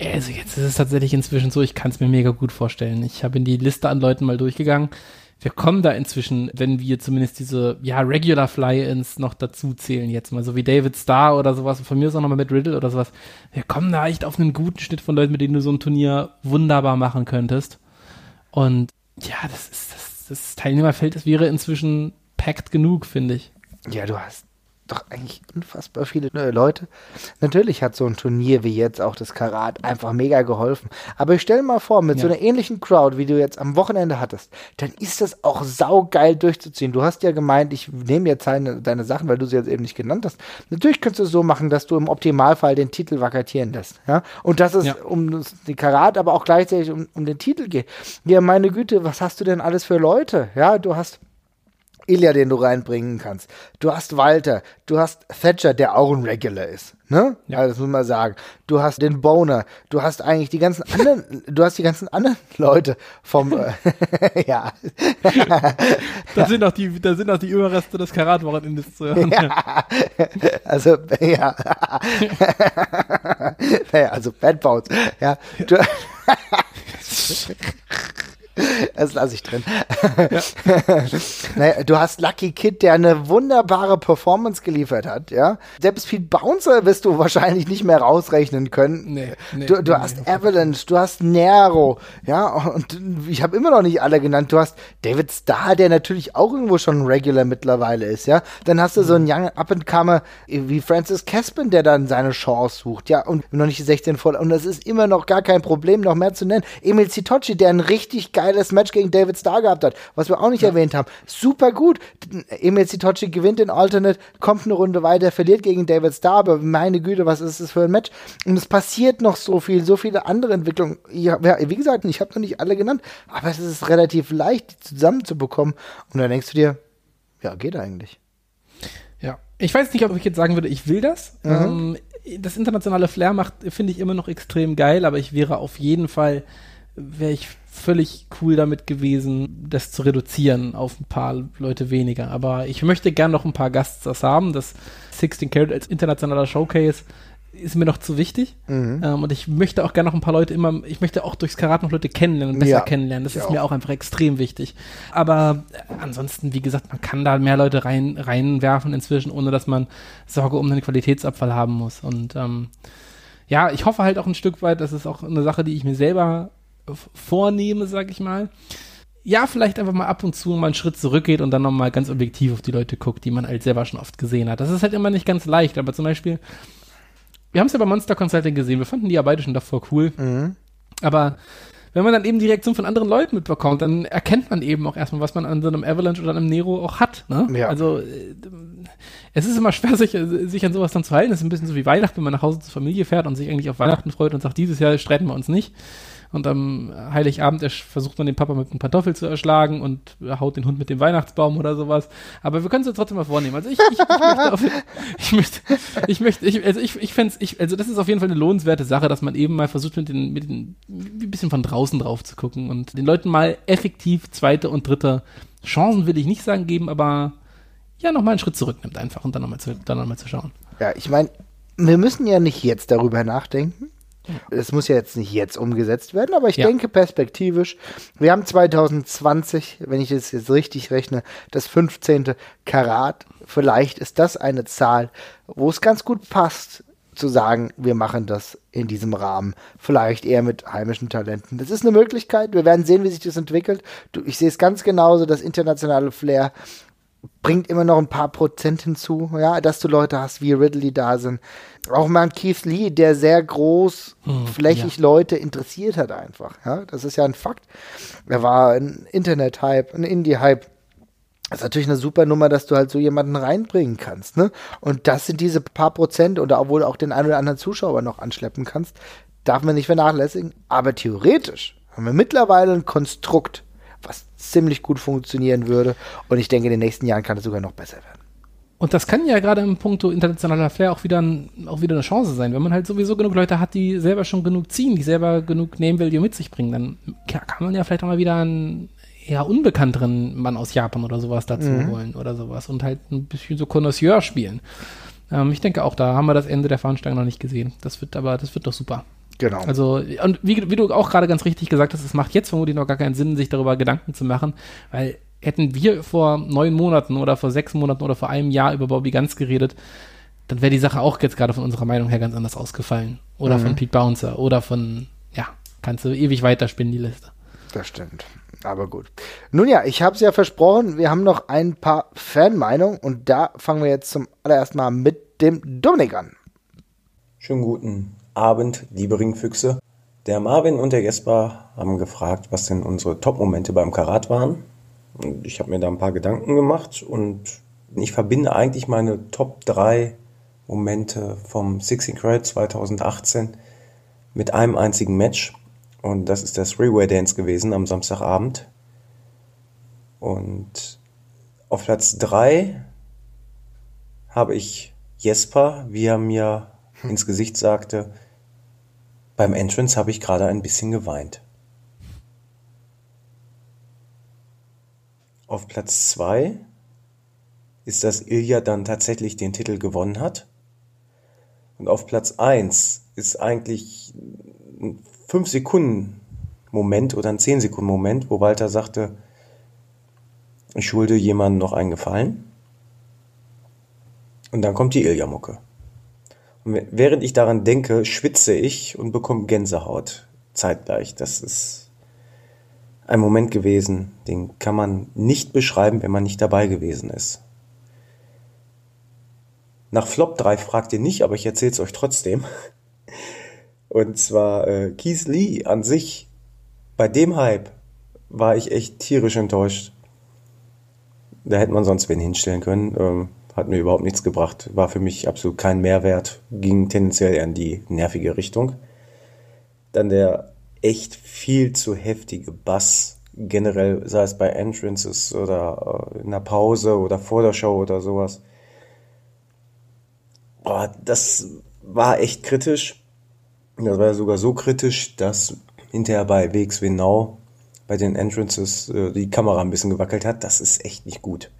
Also jetzt ist es tatsächlich inzwischen so, ich kann es mir mega gut vorstellen. Ich habe in die Liste an Leuten mal durchgegangen. Wir kommen da inzwischen, wenn wir zumindest diese, ja, Regular Fly-Ins noch dazu zählen jetzt mal, so wie David Starr oder sowas, von mir ist auch nochmal mit Riddle oder sowas. Wir kommen da echt auf einen guten Schnitt von Leuten, mit denen du so ein Turnier wunderbar machen könntest. Und ja, das ist, das das Teilnehmerfeld das wäre inzwischen packed genug, finde ich. Ja, du hast doch eigentlich unfassbar viele neue Leute. Natürlich hat so ein Turnier wie jetzt auch das Karat einfach mega geholfen. Aber ich stelle mal vor, mit ja. so einer ähnlichen Crowd, wie du jetzt am Wochenende hattest, dann ist das auch saugeil durchzuziehen. Du hast ja gemeint, ich nehme jetzt deine, deine Sachen, weil du sie jetzt eben nicht genannt hast. Natürlich kannst du es so machen, dass du im Optimalfall den Titel vakatieren lässt. Ja? Und dass es ja. um die Karat, aber auch gleichzeitig um, um den Titel geht. Ja, meine Güte, was hast du denn alles für Leute? Ja, du hast Ilya, den du reinbringen kannst. Du hast Walter, du hast Thatcher, der auch ein Regular ist. Ne? Ja. Also das muss man sagen. Du hast den Boner, du hast eigentlich die ganzen anderen, [laughs] du hast die ganzen anderen Leute vom, äh, [laughs] ja. [laughs] da sind auch die, da sind auch die Überreste des Karatwochenendes zu hören. Ja. Also, ja. naja, also Bad Bones. Ja. Du, [laughs] das lasse ich drin. Ja. [laughs] naja, du hast Lucky Kid, der eine wunderbare Performance geliefert hat, ja. Selbst Pete Bouncer wirst du wahrscheinlich nicht mehr rausrechnen können. Nee, nee, du, du nee, hast nee. Avalanche, du hast Nero, ja, und ich habe immer noch nicht alle genannt. Du hast David Starr, der natürlich auch irgendwo schon ein Regular mittlerweile ist, ja. Dann hast du mhm. so einen Young Up-and-Comer wie Francis Caspin, der dann seine Chance sucht, ja, und noch nicht 16 voll. Und das ist immer noch gar kein Problem, noch mehr zu nennen. Emil Zitocci, der ein richtig geiles Match gegen David Starr gehabt hat, was wir auch nicht ja. erwähnt haben. Super gut. Emil Zitocci gewinnt den Alternate, kommt eine Runde weiter, verliert gegen David Starr, aber meine Güte, was ist das für ein Match? Und es passiert noch so viel, so viele andere Entwicklungen. Ja, wie gesagt, ich habe noch nicht alle genannt, aber es ist relativ leicht, die zusammenzubekommen. Und dann denkst du dir, ja, geht eigentlich. Ja, ich weiß nicht, ob ich jetzt sagen würde, ich will das. Mhm. Ähm, das internationale Flair macht, finde ich immer noch extrem geil, aber ich wäre auf jeden Fall, wäre ich völlig cool damit gewesen, das zu reduzieren auf ein paar Leute weniger. Aber ich möchte gern noch ein paar Gaststars haben. Das 16 Carat als internationaler Showcase ist mir noch zu wichtig. Mhm. Ähm, und ich möchte auch gerne noch ein paar Leute immer, ich möchte auch durchs Karat noch Leute kennenlernen, besser ja, kennenlernen. Das ist auch. mir auch einfach extrem wichtig. Aber äh, ansonsten, wie gesagt, man kann da mehr Leute rein, reinwerfen inzwischen, ohne dass man Sorge um einen Qualitätsabfall haben muss. Und ähm, ja, ich hoffe halt auch ein Stück weit, das ist auch eine Sache, die ich mir selber vornehme, sag ich mal ja, vielleicht einfach mal ab und zu mal einen Schritt zurückgeht und dann nochmal ganz objektiv auf die Leute guckt, die man halt selber schon oft gesehen hat. Das ist halt immer nicht ganz leicht, aber zum Beispiel, wir haben es ja bei Monster Consulting gesehen, wir fanden die ja beide schon davor cool. Mhm. Aber wenn man dann eben die Reaktion von anderen Leuten mitbekommt, dann erkennt man eben auch erstmal, was man an so einem Avalanche oder einem Nero auch hat. Ne? Ja. Also äh, es ist immer schwer, sich, sich an sowas dann zu halten. Es ist ein bisschen so wie Weihnachten, wenn man nach Hause zur Familie fährt und sich eigentlich auf Weihnachten freut und sagt, dieses Jahr streiten wir uns nicht und am Heiligabend versucht man den Papa mit einem Pantoffel zu erschlagen und haut den Hund mit dem Weihnachtsbaum oder sowas. Aber wir können es uns trotzdem mal vornehmen. Also ich, ich, ich möchte, auf, ich möchte, ich möchte, ich, also ich, ich fände ich, also das ist auf jeden Fall eine lohnenswerte Sache, dass man eben mal versucht, mit den, mit den, ein bisschen von draußen drauf zu gucken und den Leuten mal effektiv zweite und dritte Chancen will ich nicht sagen geben, aber ja, nochmal einen Schritt zurücknimmt einfach und dann nochmal zu, dann noch zu schauen. Ja, ich meine, wir müssen ja nicht jetzt darüber nachdenken. Es muss ja jetzt nicht jetzt umgesetzt werden, aber ich ja. denke perspektivisch. Wir haben 2020, wenn ich es jetzt richtig rechne, das 15. Karat. Vielleicht ist das eine Zahl, wo es ganz gut passt, zu sagen, wir machen das in diesem Rahmen. Vielleicht eher mit heimischen Talenten. Das ist eine Möglichkeit. Wir werden sehen, wie sich das entwickelt. ich sehe es ganz genauso, das internationale Flair bringt immer noch ein paar Prozent hinzu, ja, dass du Leute hast, wie Ridley da sind. Auch mal ein Keith Lee, der sehr groß, hm, ja. Leute interessiert hat einfach, ja. Das ist ja ein Fakt. Er war ein Internet-Hype, ein Indie-Hype. Das ist natürlich eine super Nummer, dass du halt so jemanden reinbringen kannst, ne? Und das sind diese paar Prozent oder obwohl auch den einen oder anderen Zuschauer noch anschleppen kannst, darf man nicht vernachlässigen. Aber theoretisch haben wir mittlerweile ein Konstrukt, was ziemlich gut funktionieren würde. Und ich denke, in den nächsten Jahren kann es sogar noch besser werden. Und das kann ja gerade im Punkto internationaler Flair auch wieder, ein, auch wieder eine Chance sein. Wenn man halt sowieso genug Leute hat, die selber schon genug ziehen, die selber genug Name Value mit sich bringen, dann kann man ja vielleicht auch mal wieder einen eher unbekannteren Mann aus Japan oder sowas dazu mhm. holen oder sowas und halt ein bisschen so Connoisseur spielen. Ähm, ich denke auch, da haben wir das Ende der Fahnenstange noch nicht gesehen. Das wird aber, das wird doch super. Genau. Also, und wie, wie du auch gerade ganz richtig gesagt hast, es macht jetzt vermutlich noch gar keinen Sinn, sich darüber Gedanken zu machen, weil hätten wir vor neun Monaten oder vor sechs Monaten oder vor einem Jahr über Bobby Ganz geredet, dann wäre die Sache auch jetzt gerade von unserer Meinung her ganz anders ausgefallen. Oder mhm. von Pete Bouncer oder von, ja, kannst du ewig weiterspinnen, die Liste. Das stimmt. Aber gut. Nun ja, ich habe es ja versprochen, wir haben noch ein paar Fanmeinungen und da fangen wir jetzt zum allerersten Mal mit dem Dominik an. Schönen guten Abend, liebe Ringfüchse. Der Marvin und der Jesper haben gefragt, was denn unsere Top-Momente beim Karat waren. Und ich habe mir da ein paar Gedanken gemacht und ich verbinde eigentlich meine Top 3 Momente vom 16 Karat 2018 mit einem einzigen Match. Und das ist der Three-Way Dance gewesen am Samstagabend. Und auf Platz 3 habe ich Jesper, wie er mir ins Gesicht sagte, beim Entrance habe ich gerade ein bisschen geweint. Auf Platz 2 ist, dass Ilya dann tatsächlich den Titel gewonnen hat. Und auf Platz 1 ist eigentlich ein 5 Sekunden Moment oder ein 10 Sekunden Moment, wo Walter sagte, ich schulde jemandem noch einen Gefallen. Und dann kommt die Ilya-Mucke. Während ich daran denke, schwitze ich und bekomme Gänsehaut zeitgleich. Das ist ein Moment gewesen, den kann man nicht beschreiben, wenn man nicht dabei gewesen ist. Nach Flop 3 fragt ihr nicht, aber ich erzähle es euch trotzdem. [laughs] Und zwar äh, Keith Lee an sich. Bei dem Hype war ich echt tierisch enttäuscht. Da hätte man sonst wen hinstellen können. Ähm, hat mir überhaupt nichts gebracht, war für mich absolut kein Mehrwert, ging tendenziell eher in die nervige Richtung. Dann der echt viel zu heftige Bass, generell, sei es bei Entrances oder äh, in der Pause oder vor der Show oder sowas. Boah, das war echt kritisch. Das war sogar so kritisch, dass hinterher bei WXW Now bei den Entrances äh, die Kamera ein bisschen gewackelt hat. Das ist echt nicht gut.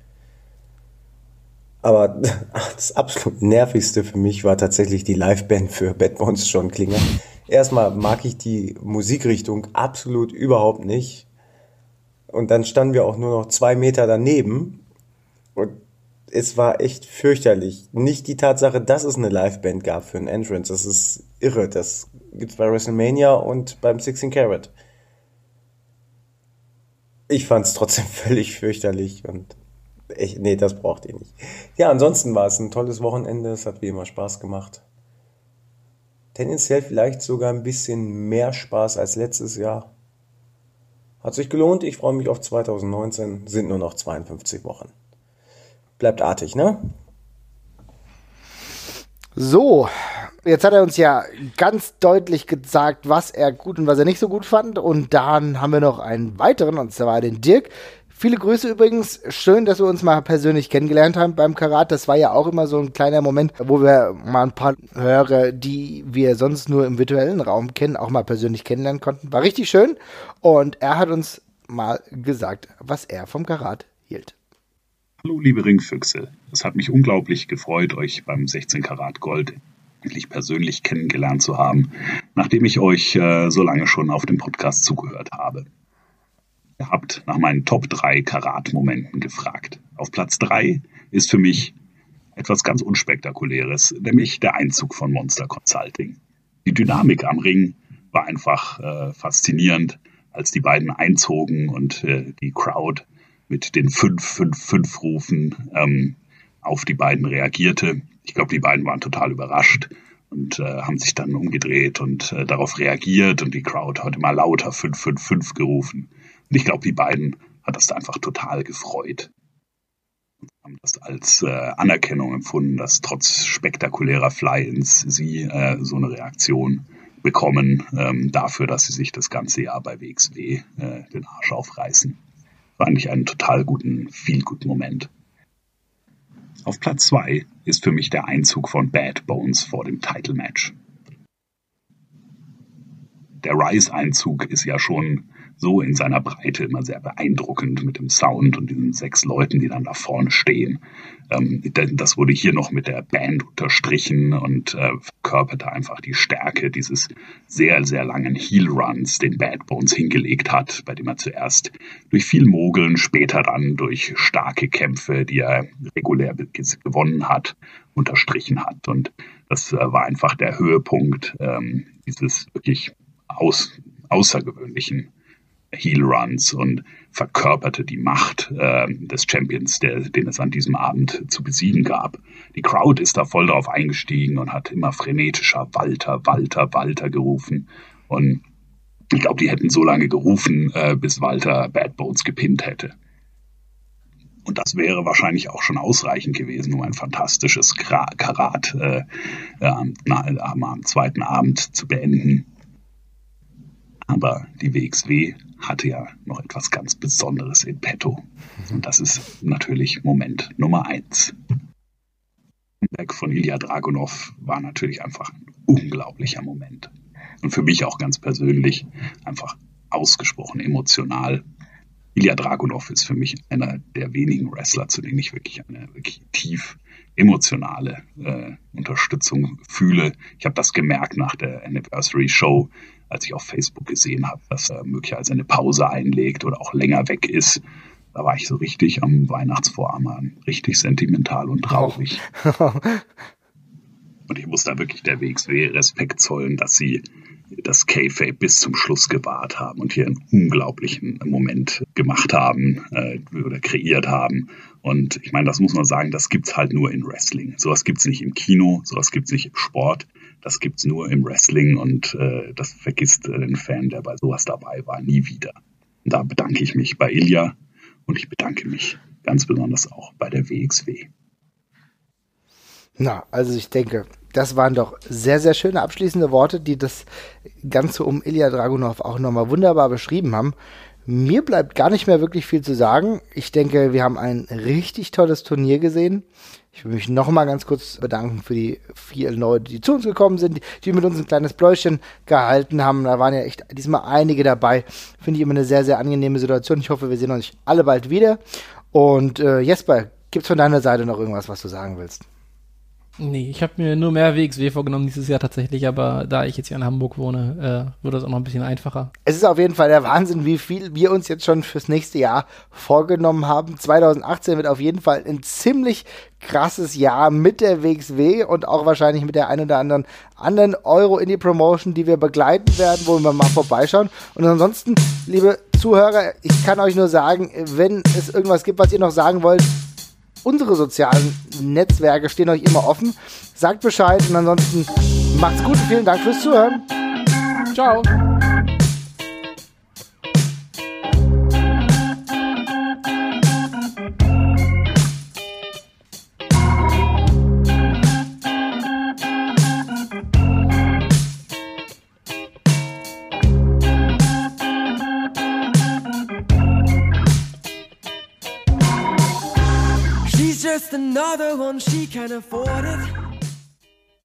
Aber [laughs] das absolut nervigste für mich war tatsächlich die Liveband für Bad Bones John Klinger. Erstmal mag ich die Musikrichtung absolut überhaupt nicht. Und dann standen wir auch nur noch zwei Meter daneben. Und es war echt fürchterlich. Nicht die Tatsache, dass es eine Liveband gab für ein Entrance. Das ist irre. Das gibt's bei WrestleMania und beim 16 Carat. Ich fand's trotzdem [laughs] völlig fürchterlich und ich, nee, das braucht ihr nicht. Ja, ansonsten war es ein tolles Wochenende. Es hat wie immer Spaß gemacht. Tendenziell vielleicht sogar ein bisschen mehr Spaß als letztes Jahr. Hat sich gelohnt. Ich freue mich auf 2019. Sind nur noch 52 Wochen. Bleibt artig, ne? So, jetzt hat er uns ja ganz deutlich gesagt, was er gut und was er nicht so gut fand. Und dann haben wir noch einen weiteren, und zwar den Dirk. Viele Grüße übrigens. Schön, dass wir uns mal persönlich kennengelernt haben beim Karat. Das war ja auch immer so ein kleiner Moment, wo wir mal ein paar Hörer, die wir sonst nur im virtuellen Raum kennen, auch mal persönlich kennenlernen konnten. War richtig schön. Und er hat uns mal gesagt, was er vom Karat hielt. Hallo, liebe Ringfüchse. Es hat mich unglaublich gefreut, euch beim 16 Karat Gold endlich persönlich kennengelernt zu haben, nachdem ich euch äh, so lange schon auf dem Podcast zugehört habe. Ihr habt nach meinen Top 3 Karat-Momenten gefragt. Auf Platz 3 ist für mich etwas ganz Unspektakuläres, nämlich der Einzug von Monster Consulting. Die Dynamik am Ring war einfach äh, faszinierend, als die beiden einzogen und äh, die Crowd mit den 5-5-5-Rufen ähm, auf die beiden reagierte. Ich glaube, die beiden waren total überrascht und äh, haben sich dann umgedreht und äh, darauf reagiert und die Crowd hat immer lauter 5-5-5 gerufen. Und ich glaube, die beiden hat das einfach total gefreut. Haben das als äh, Anerkennung empfunden, dass trotz spektakulärer Fly-ins sie äh, so eine Reaktion bekommen ähm, dafür, dass sie sich das ganze Jahr bei WXW äh, den Arsch aufreißen. War eigentlich einen total guten, viel guten Moment. Auf Platz zwei ist für mich der Einzug von Bad Bones vor dem Title Match. Der Rise-Einzug ist ja schon so in seiner Breite immer sehr beeindruckend mit dem Sound und diesen sechs Leuten, die dann da vorne stehen. Ähm, das wurde hier noch mit der Band unterstrichen und äh, verkörperte einfach die Stärke dieses sehr, sehr langen Heel-Runs, den Bad Bones hingelegt hat, bei dem er zuerst durch viel Mogeln, später dann durch starke Kämpfe, die er regulär gewonnen hat, unterstrichen hat. Und das äh, war einfach der Höhepunkt ähm, dieses wirklich aus, außergewöhnlichen Heel Runs und verkörperte die Macht äh, des Champions, der, den es an diesem Abend zu besiegen gab. Die Crowd ist da voll drauf eingestiegen und hat immer frenetischer Walter, Walter, Walter gerufen. Und ich glaube, die hätten so lange gerufen, äh, bis Walter Bad Bones gepinnt hätte. Und das wäre wahrscheinlich auch schon ausreichend gewesen, um ein fantastisches Karat äh, am, am zweiten Abend zu beenden. Aber die WXW hatte ja noch etwas ganz Besonderes in petto. Und das ist natürlich Moment Nummer eins. Comeback von Ilya Dragunov war natürlich einfach ein unglaublicher Moment. Und für mich auch ganz persönlich einfach ausgesprochen emotional. Ilya Dragunov ist für mich einer der wenigen Wrestler, zu denen ich wirklich eine wirklich tief emotionale äh, Unterstützung fühle. Ich habe das gemerkt nach der Anniversary Show, als ich auf Facebook gesehen habe, dass er möglicherweise eine Pause einlegt oder auch länger weg ist. Da war ich so richtig am Weihnachtsvorarm richtig sentimental und traurig. und ich muss da wirklich der WXW Respekt zollen, dass sie das K-Fape bis zum Schluss gewahrt haben und hier einen unglaublichen Moment gemacht haben äh, oder kreiert haben. Und ich meine, das muss man sagen, das gibt's halt nur in Wrestling. Sowas gibt's nicht im Kino, sowas gibt's nicht im Sport. Das gibt's nur im Wrestling und äh, das vergisst äh, ein Fan, der bei sowas dabei war, nie wieder. Da bedanke ich mich bei Ilja und ich bedanke mich ganz besonders auch bei der WXW. Na, also ich denke, das waren doch sehr, sehr schöne abschließende Worte, die das Ganze um Ilya Dragunov auch nochmal wunderbar beschrieben haben. Mir bleibt gar nicht mehr wirklich viel zu sagen. Ich denke, wir haben ein richtig tolles Turnier gesehen. Ich will mich noch mal ganz kurz bedanken für die vielen Leute, die zu uns gekommen sind, die mit uns ein kleines Bläuschen gehalten haben. Da waren ja echt diesmal einige dabei. Finde ich immer eine sehr, sehr angenehme Situation. Ich hoffe, wir sehen euch alle bald wieder. Und äh, Jesper, gibt's von deiner Seite noch irgendwas, was du sagen willst? Nee, ich habe mir nur mehr WXW vorgenommen dieses Jahr tatsächlich, aber da ich jetzt hier in Hamburg wohne, äh, wird das auch noch ein bisschen einfacher. Es ist auf jeden Fall der Wahnsinn, wie viel wir uns jetzt schon fürs nächste Jahr vorgenommen haben. 2018 wird auf jeden Fall ein ziemlich krasses Jahr mit der WXW und auch wahrscheinlich mit der ein oder anderen anderen Euro in die Promotion, die wir begleiten werden, wo wir mal vorbeischauen. Und ansonsten, liebe Zuhörer, ich kann euch nur sagen, wenn es irgendwas gibt, was ihr noch sagen wollt, unsere sozialen Netzwerke stehen euch immer offen. Sagt Bescheid und ansonsten macht's gut und vielen Dank fürs Zuhören. Ciao. Another one she can afford it.